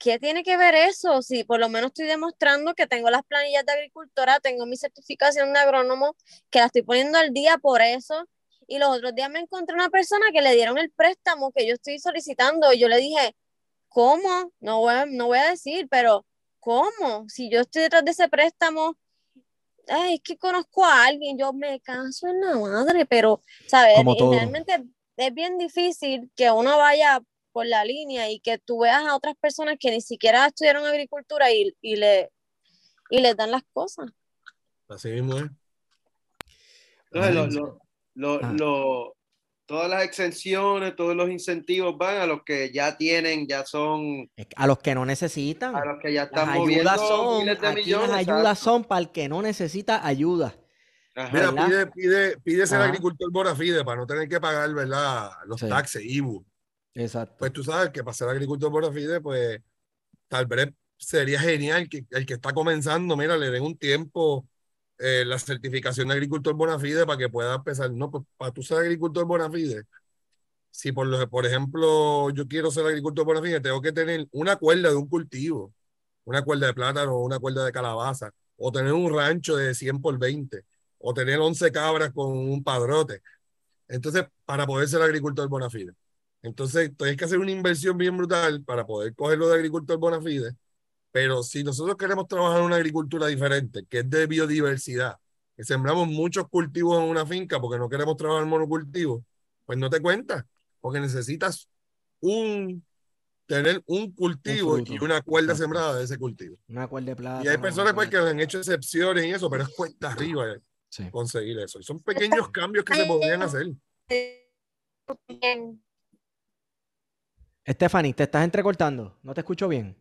¿qué tiene que ver eso? Si por lo menos estoy demostrando que tengo las planillas de agricultora, tengo mi certificación de agrónomo, que la estoy poniendo al día por eso. Y los otros días me encontré una persona que le dieron el préstamo que yo estoy solicitando y yo le dije, ¿Cómo? No voy, a, no voy a decir, pero ¿cómo? Si yo estoy detrás de ese préstamo, ay, es que conozco a alguien, yo me canso en la madre, pero, ¿sabes? Realmente es bien difícil que uno vaya por la línea y que tú veas a otras personas que ni siquiera estudiaron agricultura y, y le y les dan las cosas. Así mismo es. lo, lo, todas las exenciones, todos los incentivos van a los que ya tienen, ya son... A los que no necesitan. A los que ya están las moviendo son, miles de millones. Las ayudas son para el que no necesita ayuda. Mira, pide, pide, pide ser agricultor bona fide para no tener que pagar, ¿verdad? Los taxes, IBU. Exacto. Pues tú sabes que para ser agricultor bona fide, pues tal vez sería genial que el que está comenzando, mira, le den un tiempo eh, la certificación de agricultor bona fide para que pueda empezar. No, pues para tú ser agricultor bona fide, si por, lo, por ejemplo yo quiero ser agricultor bona fide, tengo que tener una cuerda de un cultivo, una cuerda de plátano, una cuerda de calabaza, o tener un rancho de 100 por 20, o tener 11 cabras con un padrote. Entonces, para poder ser agricultor bona fide. Entonces, tienes que hacer una inversión bien brutal para poder cogerlo de agricultor bona fide pero si nosotros queremos trabajar en una agricultura diferente, que es de biodiversidad, que sembramos muchos cultivos en una finca porque no queremos trabajar en monocultivo, pues no te cuentas, porque necesitas un tener un cultivo y una cuerda sembrada de ese cultivo. Una cuerda de plata. Y hay personas pues, que han hecho excepciones y eso, pero es cuesta arriba conseguir eso. Y son pequeños [laughs] cambios que se podrían hacer. Stephanie, te estás entrecortando. No te escucho bien.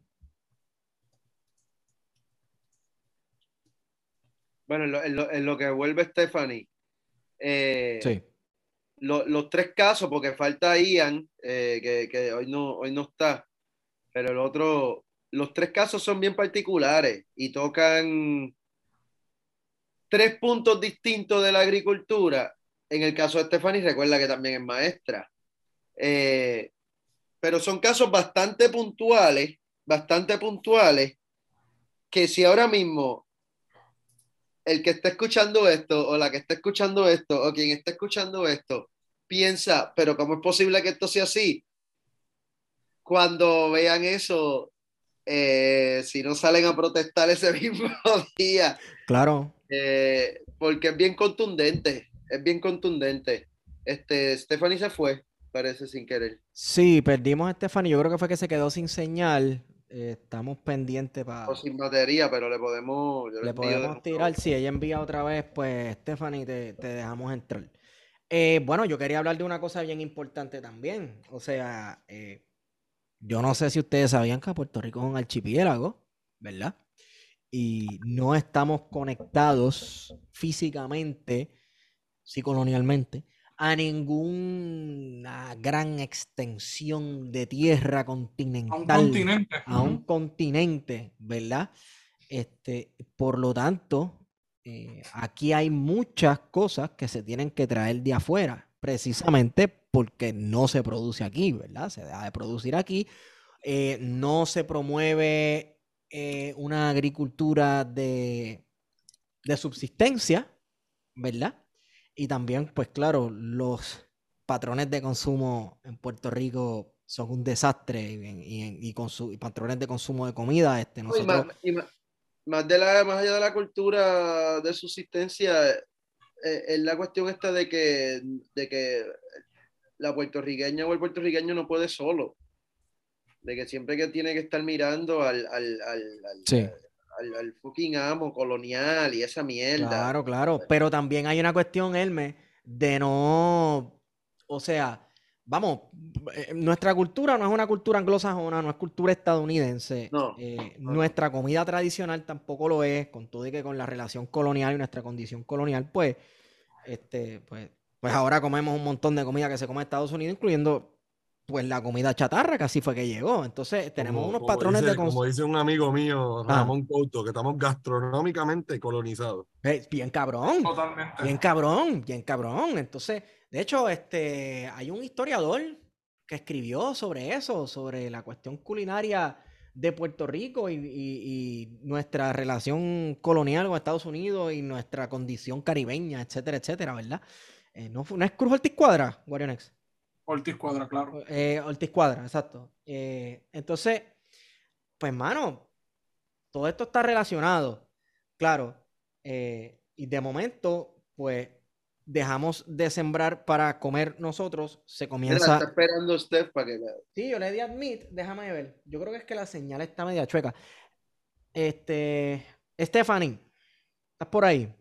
Bueno, en lo, en lo, que vuelve Stephanie, eh, los tres casos, porque falta Ian, eh, que, hoy, no, hoy no está, pero el otro, los tres casos son bien particulares y tocan tres puntos distintos de la agricultura. En el caso de Stephanie, recuerda que también es maestra. Eh, pero son casos bastante puntuales, bastante puntuales, que si ahora mismo el que está escuchando esto o la que está escuchando esto o quien está escuchando esto piensa, pero ¿cómo es posible que esto sea así? Cuando vean eso, eh, si no salen a protestar ese [laughs] mismo día. Claro. Eh, porque es bien contundente, es bien contundente. Este, Stephanie se fue, parece sin querer. Sí, perdimos a Stephanie, yo creo que fue que se quedó sin señal. Eh, estamos pendientes para. O sin batería, pero le podemos. le podemos tirar. Si ella envía otra vez, pues Stephanie, te, dejamos entrar. Eh, bueno, yo quería hablar de una cosa bien importante también. O sea, eh, yo no sé si ustedes sabían que Puerto Rico es un archipiélago, ¿verdad? Y no estamos conectados físicamente, sí colonialmente, a ninguna gran extensión de tierra continental. A un continente. A un continente, ¿verdad? Este, por lo tanto, eh, aquí hay muchas cosas que se tienen que traer de afuera, precisamente porque no se produce aquí, ¿verdad? Se deja de producir aquí. Eh, no se promueve eh, una agricultura de, de subsistencia, ¿verdad? Y también, pues claro, los patrones de consumo en Puerto Rico son un desastre y, patrones de consumo de comida. Este, nosotros... más, de la, más allá de la cultura de subsistencia, eh, es la cuestión esta de que, de que la puertorriqueña o el puertorriqueño no puede solo. De que siempre que tiene que estar mirando al, al, al, al al, fucking amo colonial y esa mierda. Claro, claro. Pero también hay una cuestión, Elme, de no. O sea, vamos, eh, nuestra cultura no es una cultura anglosajona, no es cultura estadounidense. Eh, nuestra comida tradicional tampoco lo es, con todo y que con la relación colonial y nuestra condición colonial, pues, este, pues, pues ahora comemos un montón de comida que se come en Estados Unidos, incluyendo pues la comida chatarra que así fue que llegó. Entonces tenemos unos patrones de consumo. Como dice un amigo mío, ah. Ramón Couto, que estamos gastronómicamente colonizados. bien cabrón. Totalmente. Bien cabrón, bien cabrón. Entonces, de hecho, este, hay un historiador que escribió sobre eso, sobre la cuestión culinaria de Puerto Rico y, nuestra relación colonial con Estados Unidos y nuestra condición caribeña, etcétera, etcétera, ¿verdad? Eh, no, no es Cruz Ortiz Cuadra, Guarionex. Ortiz Cuadra, claro. Eh, Ortiz Cuadra, exacto. Eh, entonces, pues, mano, todo esto está relacionado, claro. Eh, y de momento, pues, dejamos de sembrar para comer nosotros, se comienza... Está esperando usted para que... Sí, yo le di admit, déjame ver. Yo creo que es que la señal está media chueca. Este... Stephanie, ¿estás por ahí?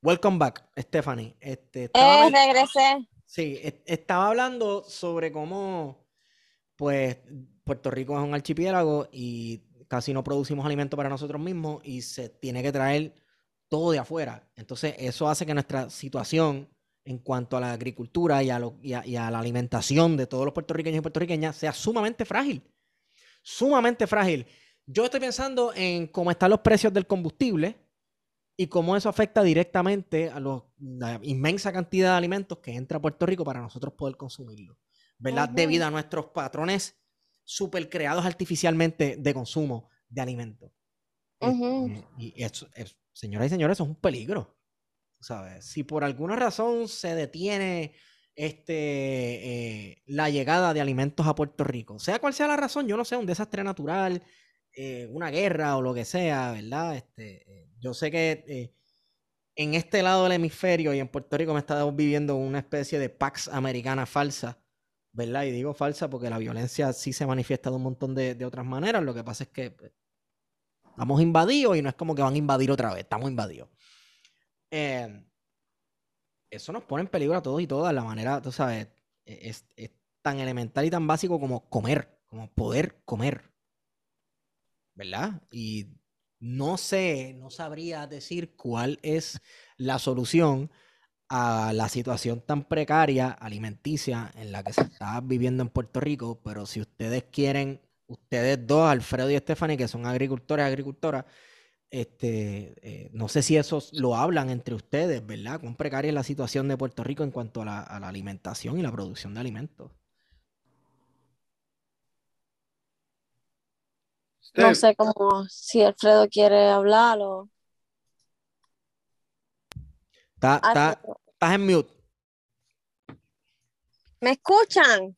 Welcome back, Stephanie. Este, eh, regresé. Sí, estaba hablando sobre cómo, pues, Puerto Rico es un archipiélago y casi no producimos alimento para nosotros mismos y se tiene que traer todo de afuera. Entonces, eso hace que nuestra situación en cuanto a la agricultura y a, y a la alimentación de todos los puertorriqueños y puertorriqueñas sea sumamente frágil. Sumamente frágil. Yo estoy pensando en cómo están los precios del combustible y cómo eso afecta directamente a la inmensa cantidad de alimentos que entra a Puerto Rico para nosotros poder consumirlo, ¿verdad? Debido a nuestros patrones super creados artificialmente de consumo de alimentos. Este, y eso, señoras y señores, eso es un peligro. ¿sabes? Si por alguna razón se detiene este, eh, la llegada de alimentos a Puerto Rico, sea cual sea la razón, yo no sé, un desastre natural, eh, una guerra o lo que sea, ¿verdad? Este, eh, yo sé que eh, en este lado del hemisferio y en Puerto Rico me estamos viviendo una especie de Pax Americana falsa, ¿verdad? Y digo falsa porque la violencia sí se manifiesta de un montón de, otras maneras. Lo que pasa es que pues, estamos invadidos y no es como que van a invadir otra vez, estamos invadidos. Em, eso nos pone en peligro a todos y todas. La manera, tú sabes, e, es tan elemental y tan básico como comer, como poder comer. ¿Verdad? Y no sé, no sabría decir cuál es la solución a la situación tan precaria alimenticia en la que se está viviendo en Puerto Rico, pero si ustedes quieren, ustedes dos, Alfredo y Stephanie, que son agricultores y agricultoras, este, eh, no sé si eso lo hablan entre ustedes, ¿verdad? Cuán precaria es la situación de Puerto Rico en cuanto a la, a la alimentación y la producción de alimentos. No sé cómo, si Alfredo quiere hablar o... Está- está- estás en mute. ¿Me escuchan?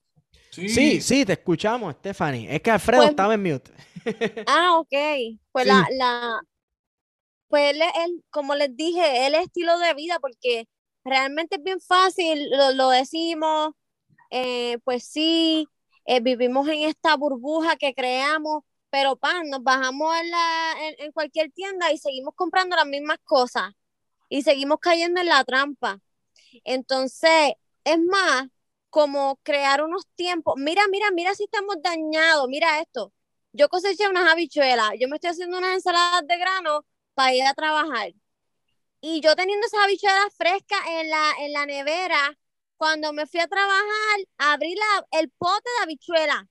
Sí, sí, te escuchamos, Stephanie. Es que Alfredo Pues- estaba en mute. [laughs] Ah, ok. Pues Sí. la, la, pues él, él, como les dije, el estilo de vida, porque realmente es bien fácil, lo, lo decimos, eh, pues sí, eh, vivimos en esta burbuja que creamos, pero pan, nos bajamos en, la, en, cualquier tienda y seguimos comprando las mismas cosas y seguimos cayendo en la trampa. Entonces, es más, como crear unos tiempos. Mira, mira, mira si estamos dañados, mira esto. Yo coseché unas habichuelas, yo me estoy haciendo unas ensaladas de grano para ir a trabajar. Y yo teniendo esas habichuelas frescas en la, en la nevera, cuando me fui a trabajar, abrí la, el pote de habichuelas.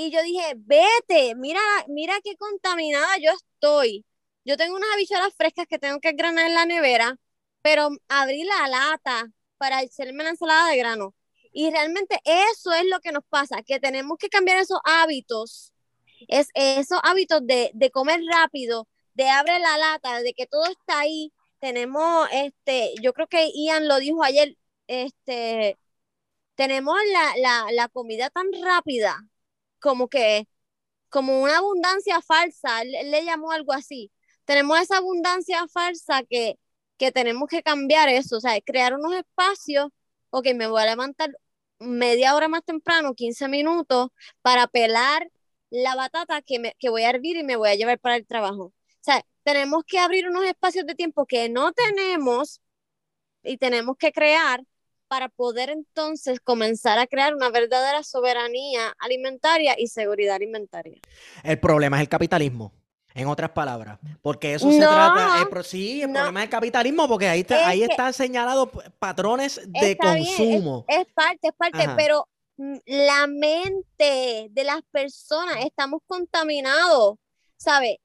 Y yo dije, vete, mira, mira qué contaminada yo estoy. Yo tengo unas habichuelas frescas que tengo que granar en la nevera, pero abrí la lata para hacerme la ensalada de grano. Y realmente eso es lo que nos pasa, que tenemos que cambiar esos hábitos, es esos hábitos de, de comer rápido, de abre la lata, de que todo está ahí. Tenemos, este, yo creo que Ian lo dijo ayer, este, tenemos la, la, la comida tan rápida, como que, como una abundancia falsa, él, le llamó algo así. Tenemos esa abundancia falsa que, que tenemos que cambiar eso, o sea, crear unos espacios, ok, me voy a levantar media hora más temprano, 15 minutos, para pelar la batata que, me, que voy a hervir y me voy a llevar para el trabajo. O sea, tenemos que abrir unos espacios de tiempo que no tenemos y tenemos que crear para poder entonces comenzar a crear una verdadera soberanía alimentaria y seguridad alimentaria. El problema es el capitalismo, en otras palabras. Porque eso se trata. sí, el no. problema es el capitalismo, porque ahí, está, Es ahí están señalados patrones de Está bien, es- consumo. Es, parte, es parte, Ajá. pero mm, la mente de las personas estamos contaminados, ¿sabes?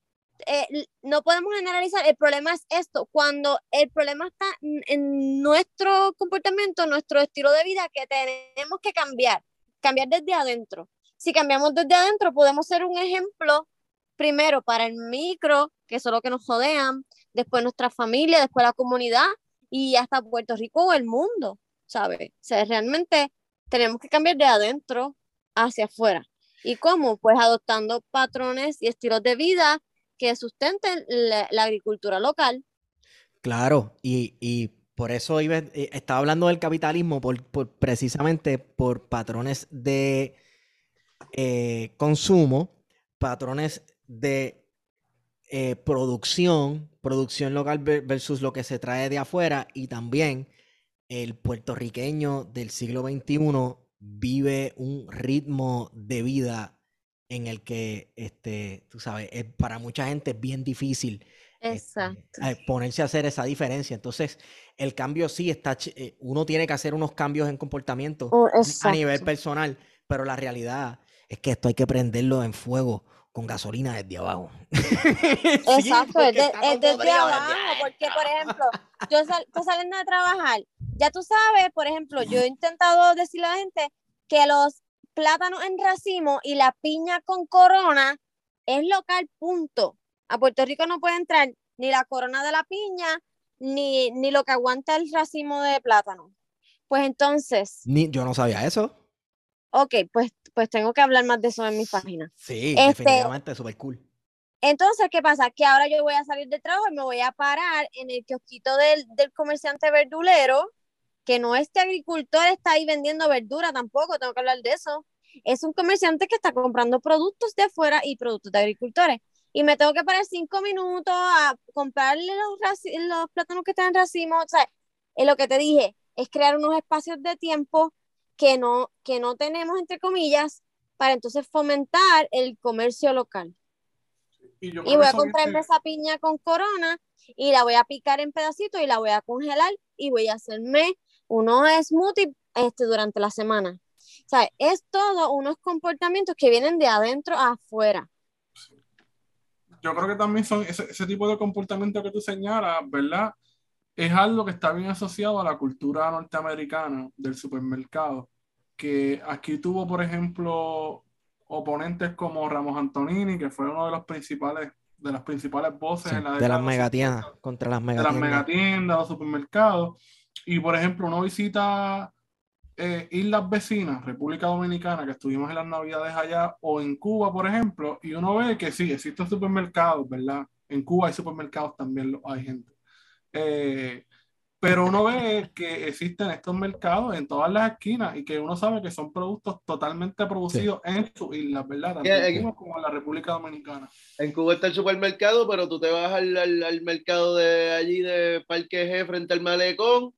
Eh, no podemos generalizar, el problema es esto, cuando el problema está en, nuestro comportamiento, nuestro estilo de vida que tenemos que cambiar, cambiar desde adentro. Si cambiamos desde adentro, podemos ser un ejemplo primero para el micro, que son los que nos rodean, después nuestra familia, después la comunidad y hasta Puerto Rico o el mundo, ¿sabes? O realmente tenemos que cambiar de adentro hacia afuera. ¿Y cómo? Pues adoptando patrones y estilos de vida que sustenten la, agricultura local. Claro, y, y por eso iba- eh, estaba hablando del capitalismo, por, por- precisamente por patrones de eh, consumo, patrones de eh, producción, producción local ver- versus lo que se trae de afuera, y también el puertorriqueño del siglo XXI vive un ritmo de vida en el que, este, tú sabes, es- para mucha gente es bien difícil este, Exacto. eh, ponerse a hacer esa diferencia. Entonces, el cambio sí está, eh, uno tiene que hacer unos cambios en comportamiento Oh, a nivel personal, pero la realidad es que esto hay que prenderlo en fuego con gasolina desde abajo. [laughs] Sí, Exacto, porque es, de- desde abajo, desde porque por ejemplo, yo sal- estoy saliendo de trabajar, ya tú sabes, por ejemplo, yo he intentado decirle a la gente que los plátanos en racimo y la piña con corona es local, punto. A Puerto Rico no puede entrar ni la corona de la piña, ni, ni lo que aguanta el racimo de plátano. Pues entonces, Ni, yo no sabía eso. ok, pues, pues tengo que hablar más de eso en mi página. Sí, Este- definitivamente, súper cool. Entonces, ¿qué pasa? Que ahora yo voy a salir del trabajo y me voy a parar en el kiosquito del, del comerciante verdulero, que no este agricultor está ahí vendiendo verdura tampoco, tengo que hablar de eso. Es un comerciante que está comprando productos de afuera y productos de agricultores. Y me tengo que parar cinco minutos a comprarle los, los plátanos que están en racimo. O sea, es lo que te dije, es crear unos espacios de tiempo que no, que no tenemos, entre comillas, para entonces fomentar el comercio local. Y, yo Y creo voy a comprarme esa piña con corona y la voy a picar en pedacitos y la voy a congelar y voy a hacerme unos smoothies este, durante la semana. O sea, es todo unos comportamientos que vienen de adentro a afuera. yo creo que también son ese, ese tipo de comportamiento que tú señalas, ¿verdad? Es algo que está bien asociado a la cultura norteamericana del supermercado, que aquí tuvo, por ejemplo, oponentes como Ramos Antonini, que fue uno de los principales, de las principales voces Sí, en la de las megatiendas, 50, contra las de las megatiendas. megatiendas, los supermercados. Y por ejemplo, uno visita eh, islas vecinas, República Dominicana, que estuvimos en las navidades allá, o en Cuba, por ejemplo, y uno ve que sí, existen supermercados, ¿verdad? En Cuba hay supermercados también, lo- hay gente. Eh, pero uno ve que existen estos mercados en todas las esquinas y que uno sabe que son productos totalmente producidos en sus islas, ¿verdad? Tanto en Cuba como en la República Dominicana. En Cuba está el supermercado, pero tú te vas al, al- al mercado de allí de Parque G frente al malecón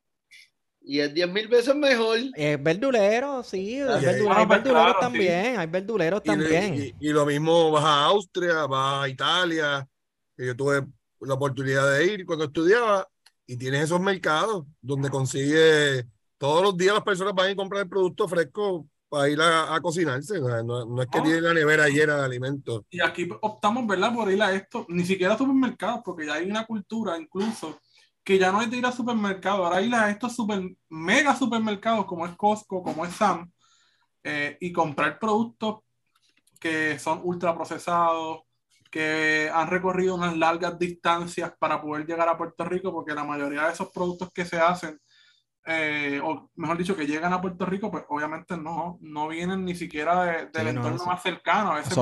y es 10 mil veces mejor. Eh, verdulero, sí, Ah, hay, sí. Ah, hay pues verduleros claro, sí. también, hay verduleros Y, también. y- y lo mismo vas a Austria, vas a Italia, que yo tuve la oportunidad de ir cuando estudiaba, y tienes esos mercados donde consigues, todos los días las personas van a ir a comprar el producto fresco para ir a, a cocinarse, no, no es que Oh. tienen la nevera llena de alimentos. Y aquí optamos, ¿verdad?, por ir a esto, ni siquiera a supermercados, porque ya hay una cultura incluso que ya no es de ir a supermercados, ahora ir a estos super, mega supermercados como es Costco, como es Sam, eh, y comprar productos que son ultra procesados, que han recorrido unas largas distancias para poder llegar a Puerto Rico, porque la mayoría de esos productos que se hacen, eh, o mejor dicho, que llegan a Puerto Rico, pues obviamente no, no vienen ni siquiera de- del Sí, entorno más cercano. A veces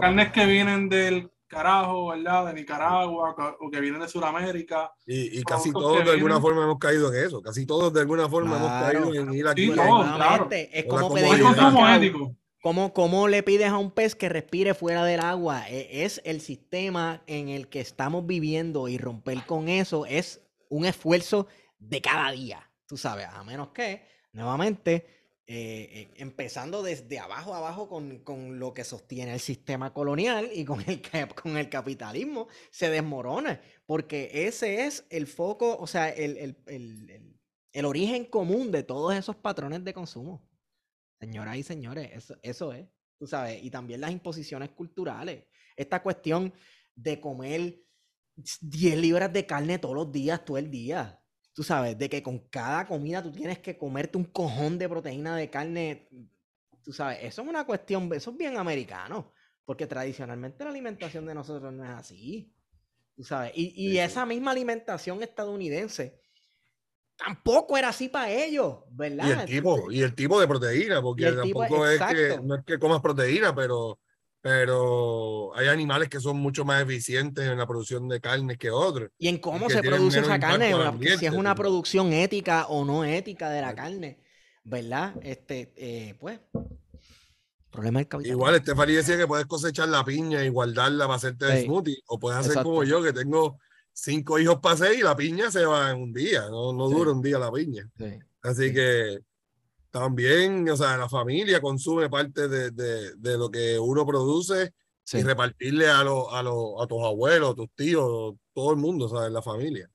carnes que vienen del carajo, ¿verdad? De Nicaragua ca- o que vienen de Sudamérica. Y, y casi todos de alguna forma hemos caído en eso, casi todos de alguna forma hemos Claro. caído en ir aquí. Sí, a- todos. claro. Nuevamente, es como pedir consumo ético. ¿Cómo, cómo le pides a un pez que respire fuera del agua? E- Es el sistema en el que estamos viviendo y romper con eso es un esfuerzo de cada día, tú sabes, a menos que, nuevamente, eh, eh, empezando desde abajo abajo con, con lo que sostiene el sistema colonial y con el, con el capitalismo, se desmorona, porque ese es el foco, o sea, el, el- el- el- el origen común de todos esos patrones de consumo. Señoras y señores, eso, eso es, tú sabes, y también las imposiciones culturales. Esta cuestión de comer 10 libras de carne todos los días, todo el día. Tú sabes, de que con cada comida tú tienes que comerte un cojón de proteína de carne. Tú sabes, eso es una cuestión, eso es bien americano, porque tradicionalmente la alimentación de nosotros no es así. Tú sabes, y, y Sí, esa misma alimentación estadounidense tampoco era así para ellos, ¿verdad? Y el tipo, y el tipo de proteína, porque tipo, tampoco es que, no es que comas proteína, pero, pero hay animales que son mucho más eficientes en la producción de carnes que otros. Y en cómo se produce esa carne, una- si es ambiente, una producción ética o no ética de la carne, ¿verdad? Este, eh, pues, problema del capitalismo. Igual, Stephanie decía que puedes cosechar la piña y guardarla para hacerte el Sí. smoothie, o puedes hacer como yo, que tengo cinco hijos para seis y la piña se va en un día, no, no Sí. dura un día la piña. Sí. Así Sí. que también, o sea, la familia consume parte de, de- de lo que uno produce Sí, y repartirle a, los a, los a tus abuelos, a tus tíos, todo el mundo, ¿sabes? La familia.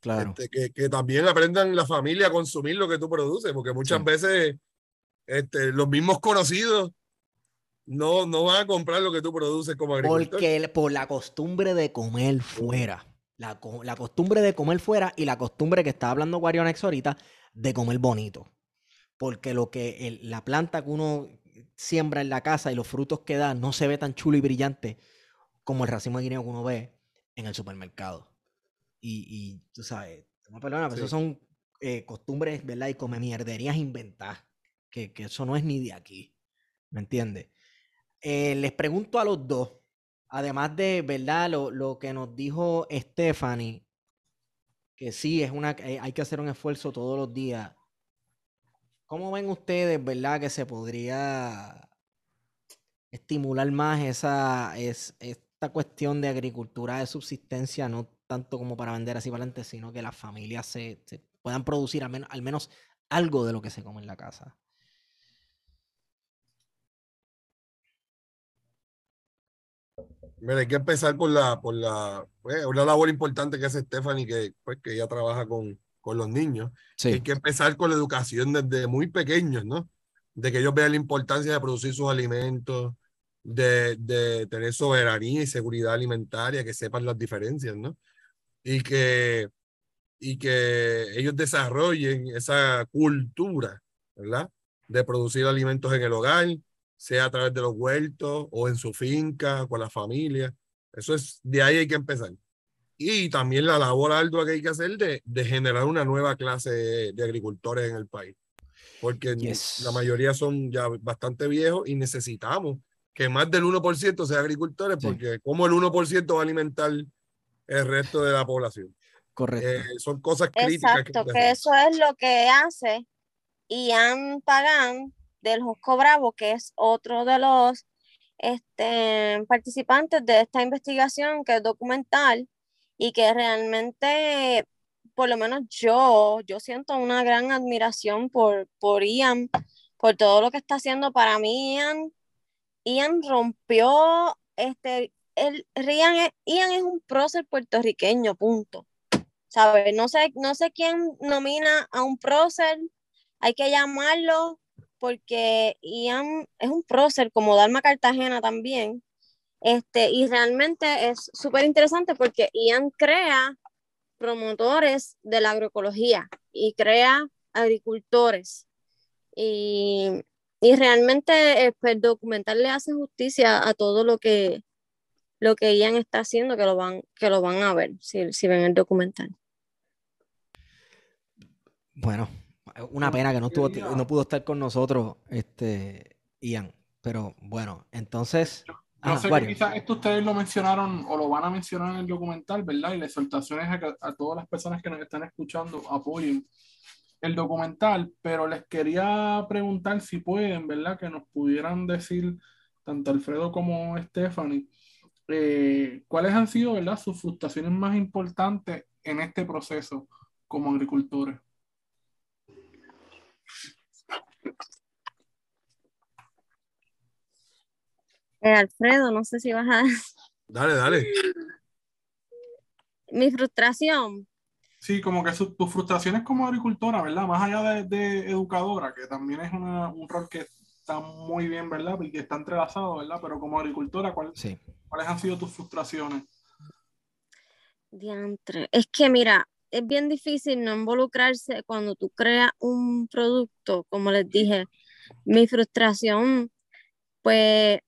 claro. Este, que, que también aprendan la familia a consumir lo que tú produces, porque muchas Sí. veces este, los mismos conocidos no, no van a comprar lo que tú produces como agricultor. Porque el- por la costumbre de comer fuera. La, la costumbre de comer fuera y la costumbre que estaba hablando Guarionex ahorita de comer bonito. Porque lo que el- la planta que uno siembra en la casa y los frutos que da no se ve tan chulo y brillante como el racimo de guineo que uno ve en el supermercado. Y, y tú sabes, tú me perdonas, pero Sí. eso son eh, costumbres, ¿verdad? Y come mierderías inventadas. Que, que eso no es ni de aquí. ¿Me entiendes? Eh, les pregunto a los dos, además de, ¿verdad? Lo, lo que nos dijo Stephanie, que sí, es una, eh, hay que hacer un esfuerzo todos los días. ¿Cómo ven ustedes, verdad, que se podría estimular más esa, es, esta cuestión de agricultura de subsistencia, no tanto como para vender así para adelante, sino que las familias se, puedan producir al menos, al menos algo de lo que se come en la casa? Mira, hay que empezar por la, por la, pues, una labor importante que hace Stephanie, que, pues, que ella trabaja con, con los niños. Hay que empezar con la educación desde muy pequeños, ¿no? De que ellos vean la importancia de producir sus alimentos, de, de tener soberanía y seguridad alimentaria, que sepan las diferencias, ¿no? Y que, y que ellos desarrollen esa cultura, ¿verdad? De producir alimentos en el hogar, sea a través de los huertos o en su finca, con la familia. Eso es, de ahí hay que empezar. Y también la labor ardua que hay que hacer de, de generar una nueva clase de, agricultores en el país. Porque la mayoría son ya bastante viejos y necesitamos que más del 1% sea agricultores, porque como el 1% va a alimentar el resto de la población. Correcto. Eh, son cosas críticas. Exacto, que, eso es lo que hace Ian Pagan del Josco Bravo, que es otro de los este, participantes de esta investigación, que es documental, y que realmente, por lo menos yo, yo siento una gran admiración por, por Ian, por todo lo que está haciendo para mí, Ian. Ian rompió, este, el, Ian, es, Ian es un prócer puertorriqueño, punto. ¿Sabes? No sé, no sé quién nomina a un prócer, hay que llamarlo porque Ian es un prócer como Dalma Cartagena también. Este, y realmente es súper interesante porque Ian crea promotores de la agroecología y crea agricultores. Y, y realmente eh, pues, el documental le hace justicia a todo lo que, lo que Ian está haciendo, que lo van, que lo van a ver si, si ven el documental. Bueno, una pena que no, estuvo, no pudo estar con nosotros, este, Ian. Pero bueno, entonces. Yo, sé que quizás esto ustedes lo mencionaron o lo van a mencionar en el documental, ¿verdad? Y las exhortaciones a, a todas las personas que nos están escuchando apoyen el documental, pero les quería preguntar si pueden, ¿verdad? Que nos pudieran decir, tanto Alfredo como Stephanie, eh, cuáles han sido, ¿verdad? Sus frustraciones más importantes en este proceso como agricultores. Eh, Alfredo, no sé si vas a... [laughs] Dale, dale. [laughs] Mi frustración. Sí, como que tus frustraciones como agricultora, ¿verdad? Más allá de, educadora, que también es un rol que está muy bien, ¿verdad? Y que está entrelazado, ¿verdad? Pero como agricultora, sí. ¿cuáles han sido tus frustraciones? Diantre. Es que mira, es bien difícil no involucrarse cuando tú creas un producto, como les dije, mi frustración, pues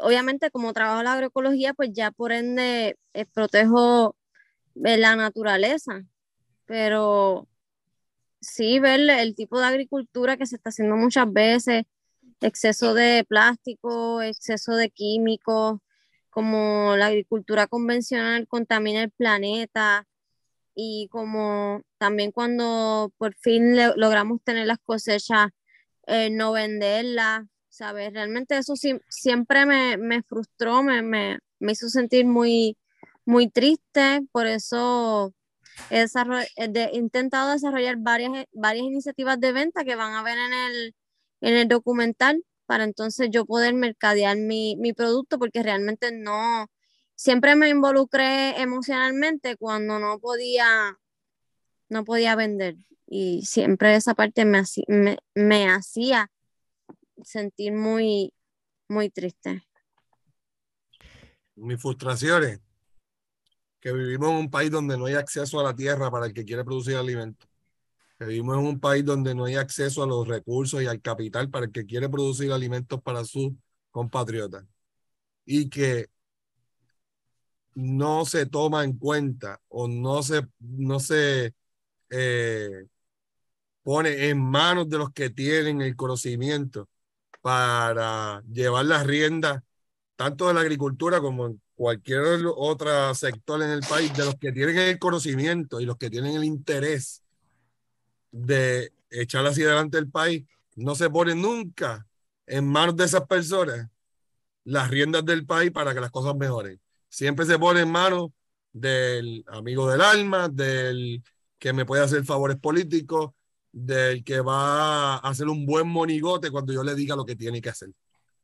obviamente como trabajo la agroecología, pues ya por ende eh, protejo eh, la naturaleza, pero sí ver el tipo de agricultura que se está haciendo muchas veces, exceso de plástico, exceso de químicos, como la agricultura convencional contamina el planeta y como también cuando por fin logramos tener las cosechas, eh, no venderlas, ¿sabes? Realmente eso siempre me, frustró, me, me, hizo sentir muy, muy triste, por eso he, intentado desarrollar varias, varias iniciativas de venta que van a ver en el, en el documental para entonces yo poder mercadear mi, mi producto porque realmente no, siempre me involucré emocionalmente cuando no podía, no podía vender y siempre esa parte me, me, me hacía sentir muy, muy triste. Mis frustraciones, que vivimos en un país donde no hay acceso a la tierra para el que quiere producir alimentos. Que vivimos en un país donde no hay acceso a los recursos y al capital para el que quiere producir alimentos para sus compatriotas. Y que no se toma en cuenta o no se, no se eh, pone en manos de los que tienen el conocimiento para llevar las riendas tanto de la agricultura como en cualquier otro sector en el país, de los que tienen el conocimiento y los que tienen el interés de echar hacia adelante el país, no se pone nunca en manos de esas personas las riendas del país para que las cosas mejoren. Siempre se pone en manos del amigo del alma, del que me puede hacer favores políticos, del que va a hacer un buen monigote cuando yo le diga lo que tiene que hacer.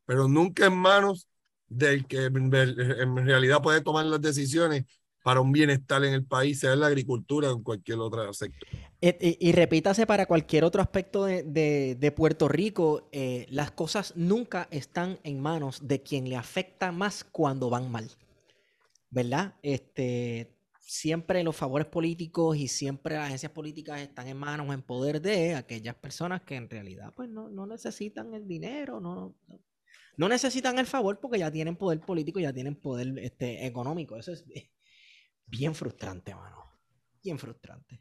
Pero nunca en manos del que en realidad puede tomar las decisiones para un bienestar en el país, sea en la agricultura o en cualquier otro sector. Y, repítase para cualquier otro aspecto de, Puerto Rico, eh, las cosas nunca están en manos de quien le afecta más cuando van mal. ¿Verdad? Este, siempre los favores políticos y siempre las agencias políticas están en manos, en poder de aquellas personas que en realidad pues no, necesitan el dinero, no, no necesitan el favor porque ya tienen poder político, ya tienen poder este, económico. Eso es bien frustrante, mano. Bien frustrante.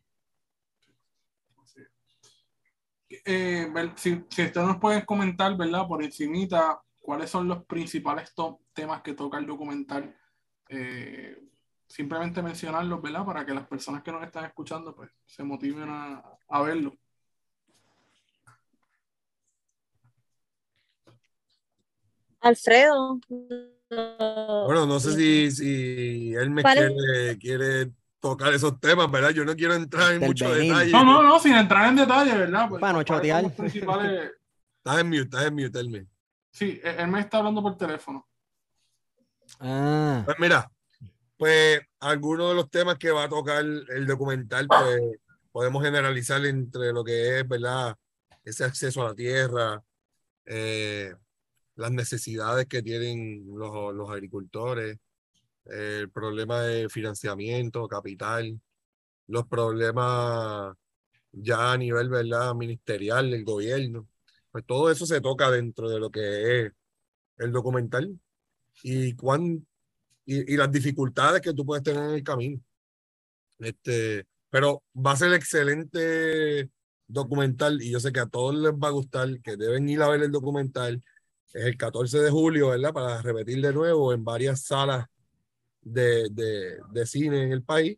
Eh, si, si ustedes nos pueden comentar, ¿verdad? Por encimita, ¿cuáles son los principales temas que toca el documental? Eh, simplemente mencionarlos, ¿verdad? Para que las personas que nos están escuchando, pues, se motiven a, a verlo. Alfredo, bueno, no sé si, si él me quiere, quiere, tocar esos temas, ¿verdad? Yo no quiero entrar en mucho detalle. No, no, no, sin entrar en detalle, ¿verdad? Pues, Para no chotear. Principales... Estás en mute, estás en mute, Elme. Sí, él me está hablando por teléfono. Ah. Pues mira, pues algunos de los temas que va a tocar el documental, pues podemos generalizar entre lo que es, ¿verdad? Ese acceso a la tierra, eh, las necesidades que tienen los, los agricultores, el problema de financiamiento, capital, los problemas ya a nivel ¿verdad? ministerial del gobierno. Pues todo eso se toca dentro de lo que es el documental y, cuán, y, y las dificultades que tú puedes tener en el camino. Este, pero va a ser excelente documental y yo sé que a todos les va a gustar, que deben ir a ver el documental es el 14 de julio, ¿verdad? Para repetir de nuevo en varias salas de, de, de cine en el país.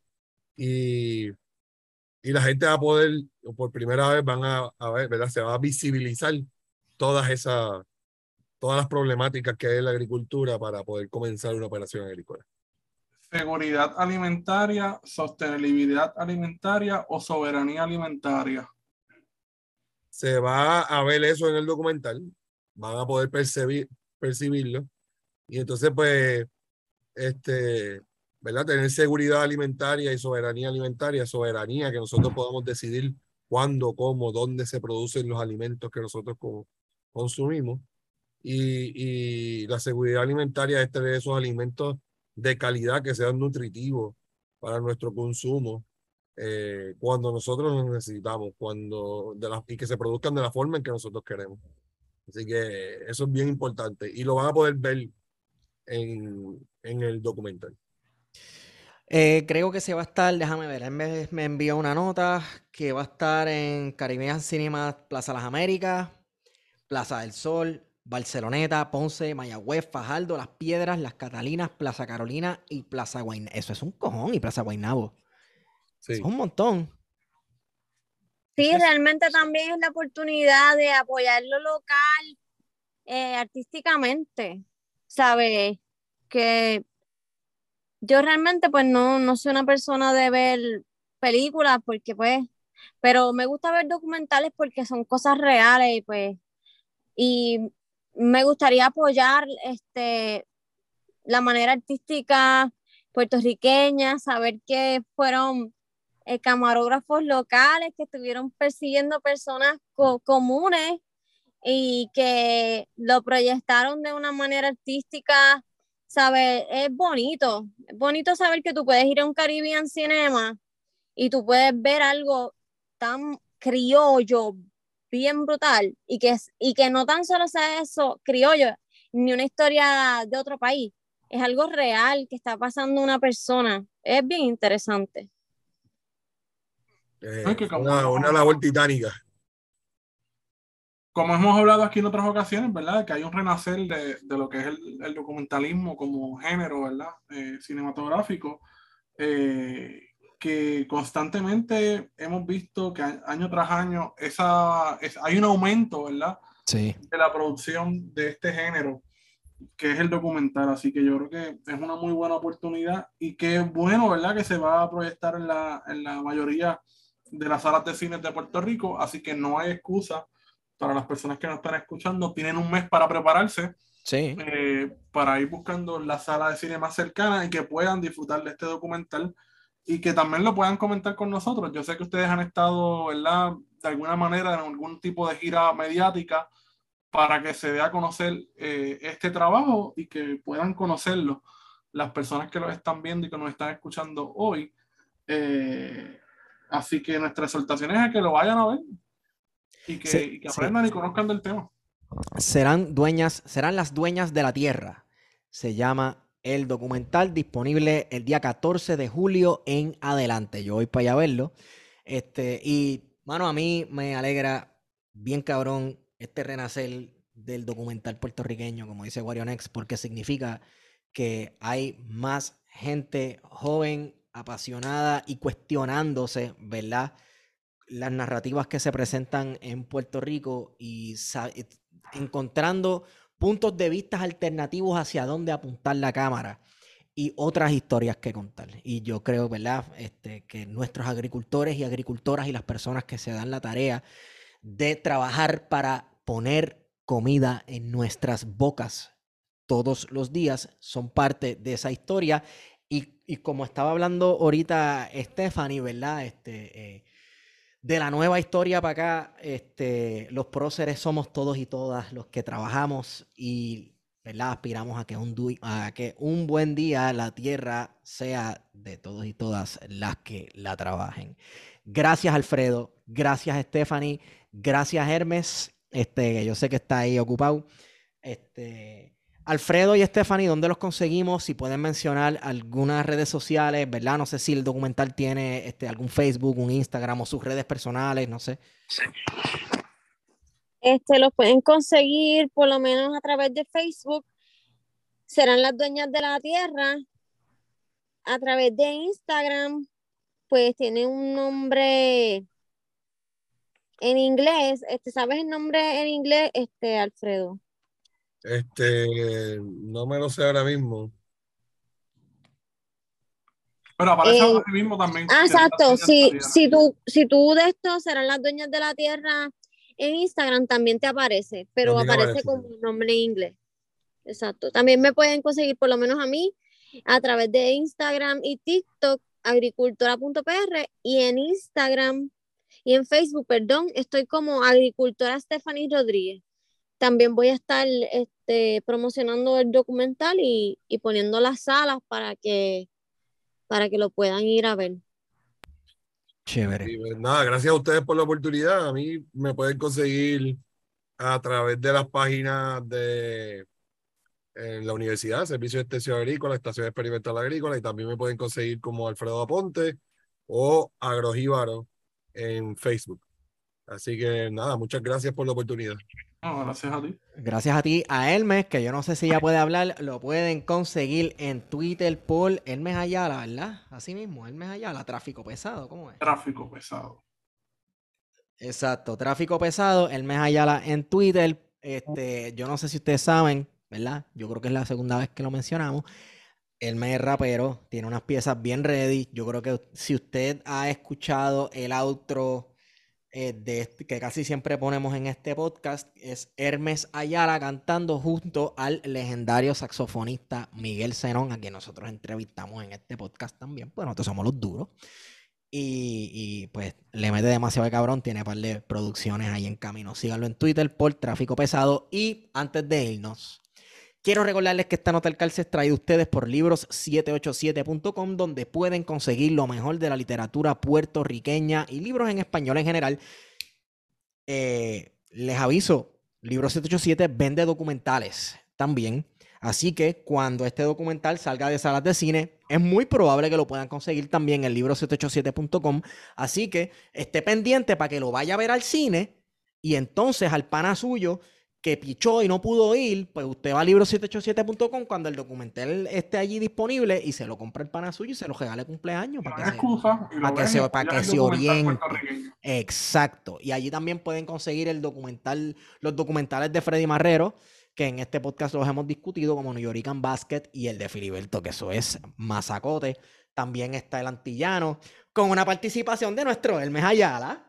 Y, y, la gente va a poder, por primera vez, van a, a, ver, ¿verdad? Se va a visibilizar todas esas, todas las problemáticas que hay en la agricultura para poder comenzar una operación agrícola. Seguridad alimentaria, sostenibilidad alimentaria o soberanía alimentaria. Se va a ver eso en el documental van a poder percibir, percibirlo. Y entonces, pues, este, ¿verdad? Tener seguridad alimentaria y soberanía alimentaria, soberanía, que nosotros podamos decidir cuándo, cómo, dónde se producen los alimentos que nosotros consumimos. Y, y, la seguridad alimentaria es tener esos alimentos de calidad que sean nutritivos para nuestro consumo eh, cuando nosotros los necesitamos cuando de la, y que se produzcan de la forma en que nosotros queremos. Así que eso es bien importante y lo van a poder ver en, en el documental. Eh, creo que se va a estar, déjame ver, me, me, envió una nota que va a estar en Caribbean Cinema Plaza Las Américas, Plaza del Sol, Barceloneta, Ponce, Mayagüez, Fajardo, Las Piedras, Las Catalinas, Plaza Carolina y Plaza Guaynabo. Eso es un cojón y Plaza Guaynabo. Sí. Es un montón. Sí, realmente también es la oportunidad de apoyar lo local eh, artísticamente, ¿sabes? Que yo realmente pues no, no soy una persona de ver películas porque pues, pero me gusta ver documentales porque son cosas reales y pues, y me gustaría apoyar este, la manera artística puertorriqueña, saber que fueron eh, camarógrafos locales que estuvieron persiguiendo personas comunes y que lo proyectaron de una manera artística, ¿sabes? Es bonito, es bonito saber que tú puedes ir a un Caribbean Cinema y tú puedes ver algo tan criollo, bien brutal, y que, y que no tan solo sea eso, criollo, ni una historia de otro país, es algo real que está pasando una persona. Es bien interesante. Eh, una, una, labor titánica. Como hemos hablado aquí en otras ocasiones, ¿verdad? Que hay un renacer de, de lo que es el, el, documentalismo como género, ¿verdad? Eh, cinematográfico, eh, que constantemente hemos visto que año tras año esa, es, hay un aumento, ¿verdad? Sí. De la producción de este género, que es el documental. Así que yo creo que es una muy buena oportunidad y que bueno, ¿verdad? Que se va a proyectar en la, en la mayoría de las salas de cine de Puerto Rico, así que no hay excusa para las personas que nos están escuchando. Tienen un mes para prepararse. Sí. eh, para ir buscando la sala de cine más cercana y que puedan disfrutar de este documental y que también lo puedan comentar con nosotros. Yo sé que ustedes han estado, ¿verdad? De alguna manera en algún tipo de gira mediática para que se dé a conocer eh, este trabajo y que puedan conocerlo las personas que lo están viendo y que nos están escuchando hoy. Eh, así que nuestra exhortación es a que lo vayan a ver y que, Sí, y que sí. aprendan y conozcan del tema. serán dueñas, serán las dueñas de la tierra. Se llama el documental disponible el día 14 de julio en adelante. Yo voy para allá a verlo. Este, y, mano, a mí me alegra bien cabrón este renacer del documental puertorriqueño, como dice Warionex, porque significa que hay más gente joven, apasionada y cuestionándose, ¿verdad? Las narrativas que se presentan en Puerto Rico y encontrando puntos de vista alternativos hacia dónde apuntar la cámara y otras historias que contar. Y yo creo, ¿verdad? Este, que nuestros agricultores y agricultoras y las personas que se dan la tarea de trabajar para poner comida en nuestras bocas todos los días son parte de esa historia. Y, como estaba hablando ahorita Stephanie, ¿verdad? Este, eh, de la nueva historia para acá, este, los próceres somos todos y todas los que trabajamos y aspiramos a que, un que un buen día la tierra sea de todos y todas las que la trabajen. Gracias Alfredo, gracias Stephanie, gracias Hermes, este, yo sé que está ahí ocupado. Este, Alfredo y Stephanie, ¿dónde los conseguimos? Si pueden mencionar algunas redes sociales, ¿verdad? No sé si el documental tiene este, algún Facebook, un Instagram o sus redes personales, no sé. Este, los pueden conseguir por lo menos a través de Facebook. Serán las dueñas de la tierra. A través de Instagram, pues tiene un nombre en inglés. Este, ¿sabes el nombre en inglés, este, Alfredo? Este, no me lo sé ahora mismo. Pero aparece Eh, ahora mismo también. Ah, exacto. Si, si tú, si tú de esto serán las dueñas de la tierra en Instagram, también te aparece, pero También aparece aparece. como nombre en inglés. Exacto. También me pueden conseguir, por lo menos a mí, a través de Instagram y TikTok, agricultora.pr, y en Instagram y en Facebook, perdón, estoy como agricultora Stephanie Rodríguez. También voy a estar este, promocionando el documental y, y poniendo las salas para que, para que lo puedan ir a ver. Chévere. Y pues, nada, gracias a ustedes por la oportunidad. A mí me pueden conseguir a través de las páginas de en la universidad, Servicio de Extensión Agrícola, Estación Experimental Agrícola, y también me pueden conseguir como Alfredo Aponte o Agrojíbaro en Facebook. Así que nada, muchas gracias por la oportunidad. No, gracias a ti. Gracias a ti, a Hermes, que yo no sé si ya puede hablar, lo pueden conseguir en Twitter por Hermes Ayala, ¿verdad? Así mismo, Hermes Ayala, tráfico pesado, ¿cómo es? Tráfico pesado. Exacto, tráfico pesado, Hermes Ayala en Twitter. Este, yo no sé si ustedes saben, ¿verdad? Yo creo que es la segunda vez que lo mencionamos. Hermes es rapero, tiene unas piezas bien ready. Yo creo que si usted ha escuchado el outro eh, este- que casi siempre ponemos en este podcast, es Hermes Ayala cantando junto al legendario saxofonista Miguel Zenón, a quien nosotros entrevistamos en este podcast también, pues nosotros somos los duros. Y, pues le mete demasiado de cabrón, tiene par de producciones ahí en camino. Síganlo en Twitter por Tráfico Pesado. Y antes de irnos, quiero recordarles que esta nota del calce es traída ustedes por libros787.com, donde pueden conseguir lo mejor de la literatura puertorriqueña y libros en español en general. Eh, les aviso, Libro 787 vende documentales también. Así que cuando este documental salga de salas de cine, es muy probable que lo puedan conseguir también en libro787.com. Así que esté pendiente para que lo vaya a ver al cine y entonces al pana suyo que pichó y no pudo ir, pues usted va a libro787.com cuando el documental esté allí disponible y se lo compra el pana suyo y se lo regale cumpleaños para que se, excusa. para que se- para se oriente. Exacto. Y allí también pueden conseguir el documental, los documentales de Freddy Marrero, que en este podcast los hemos discutido, como New Yorican Basket y el de Filiberto, que eso es masacote. También está el Antillano, con una participación de nuestro Hermes Ayala.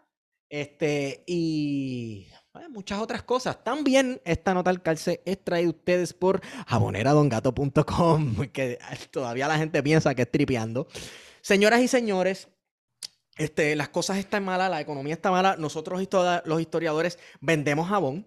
Este, y muchas otras cosas. También esta nota al calce es traída ustedes por jaboneradongato.com, [laughs] que todavía la gente piensa que es tripeando. Señoras y señores, este, las cosas están malas, la economía está mala. Nosotros los historiadores vendemos jabón.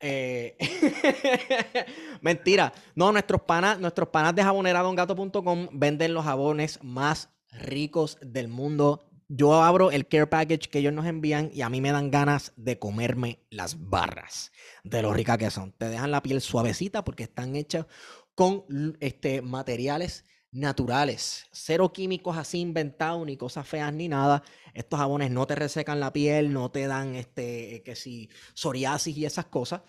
Eh, [laughs] mentira. No, nuestros panas, nuestros panas de jaboneradongato.com venden los jabones más ricos del mundo yo abro el care package que ellos nos envían y a mí me dan ganas de comerme las barras de lo rica que son. Te dejan la piel suavecita porque están hechas con este, materiales naturales, cero químicos así inventados, ni cosas feas ni nada. Estos jabones no te resecan la piel, no te dan este, que si psoriasis y esas cosas.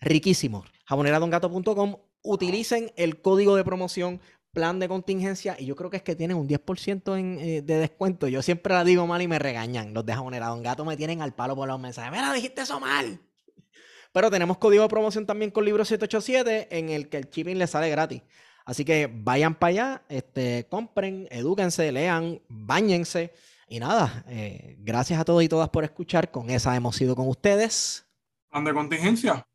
Riquísimo. Jaboneradongato.com. Utilicen el código de promoción plan de contingencia y yo creo que es que tienen un 10% en, eh, de descuento. Yo siempre la digo mal y me regañan. Los de Jabonera Don Gato me tienen al palo por los mensajes. Mira, dijiste eso mal. [laughs] Pero tenemos código de promoción también con Libro 787 en el que el shipping les sale gratis. Así que vayan para allá, este, compren, edúquense, lean, bañense. Y nada, eh, gracias a todos y todas por escuchar. Con esa hemos ido con ustedes. Plan de contingencia.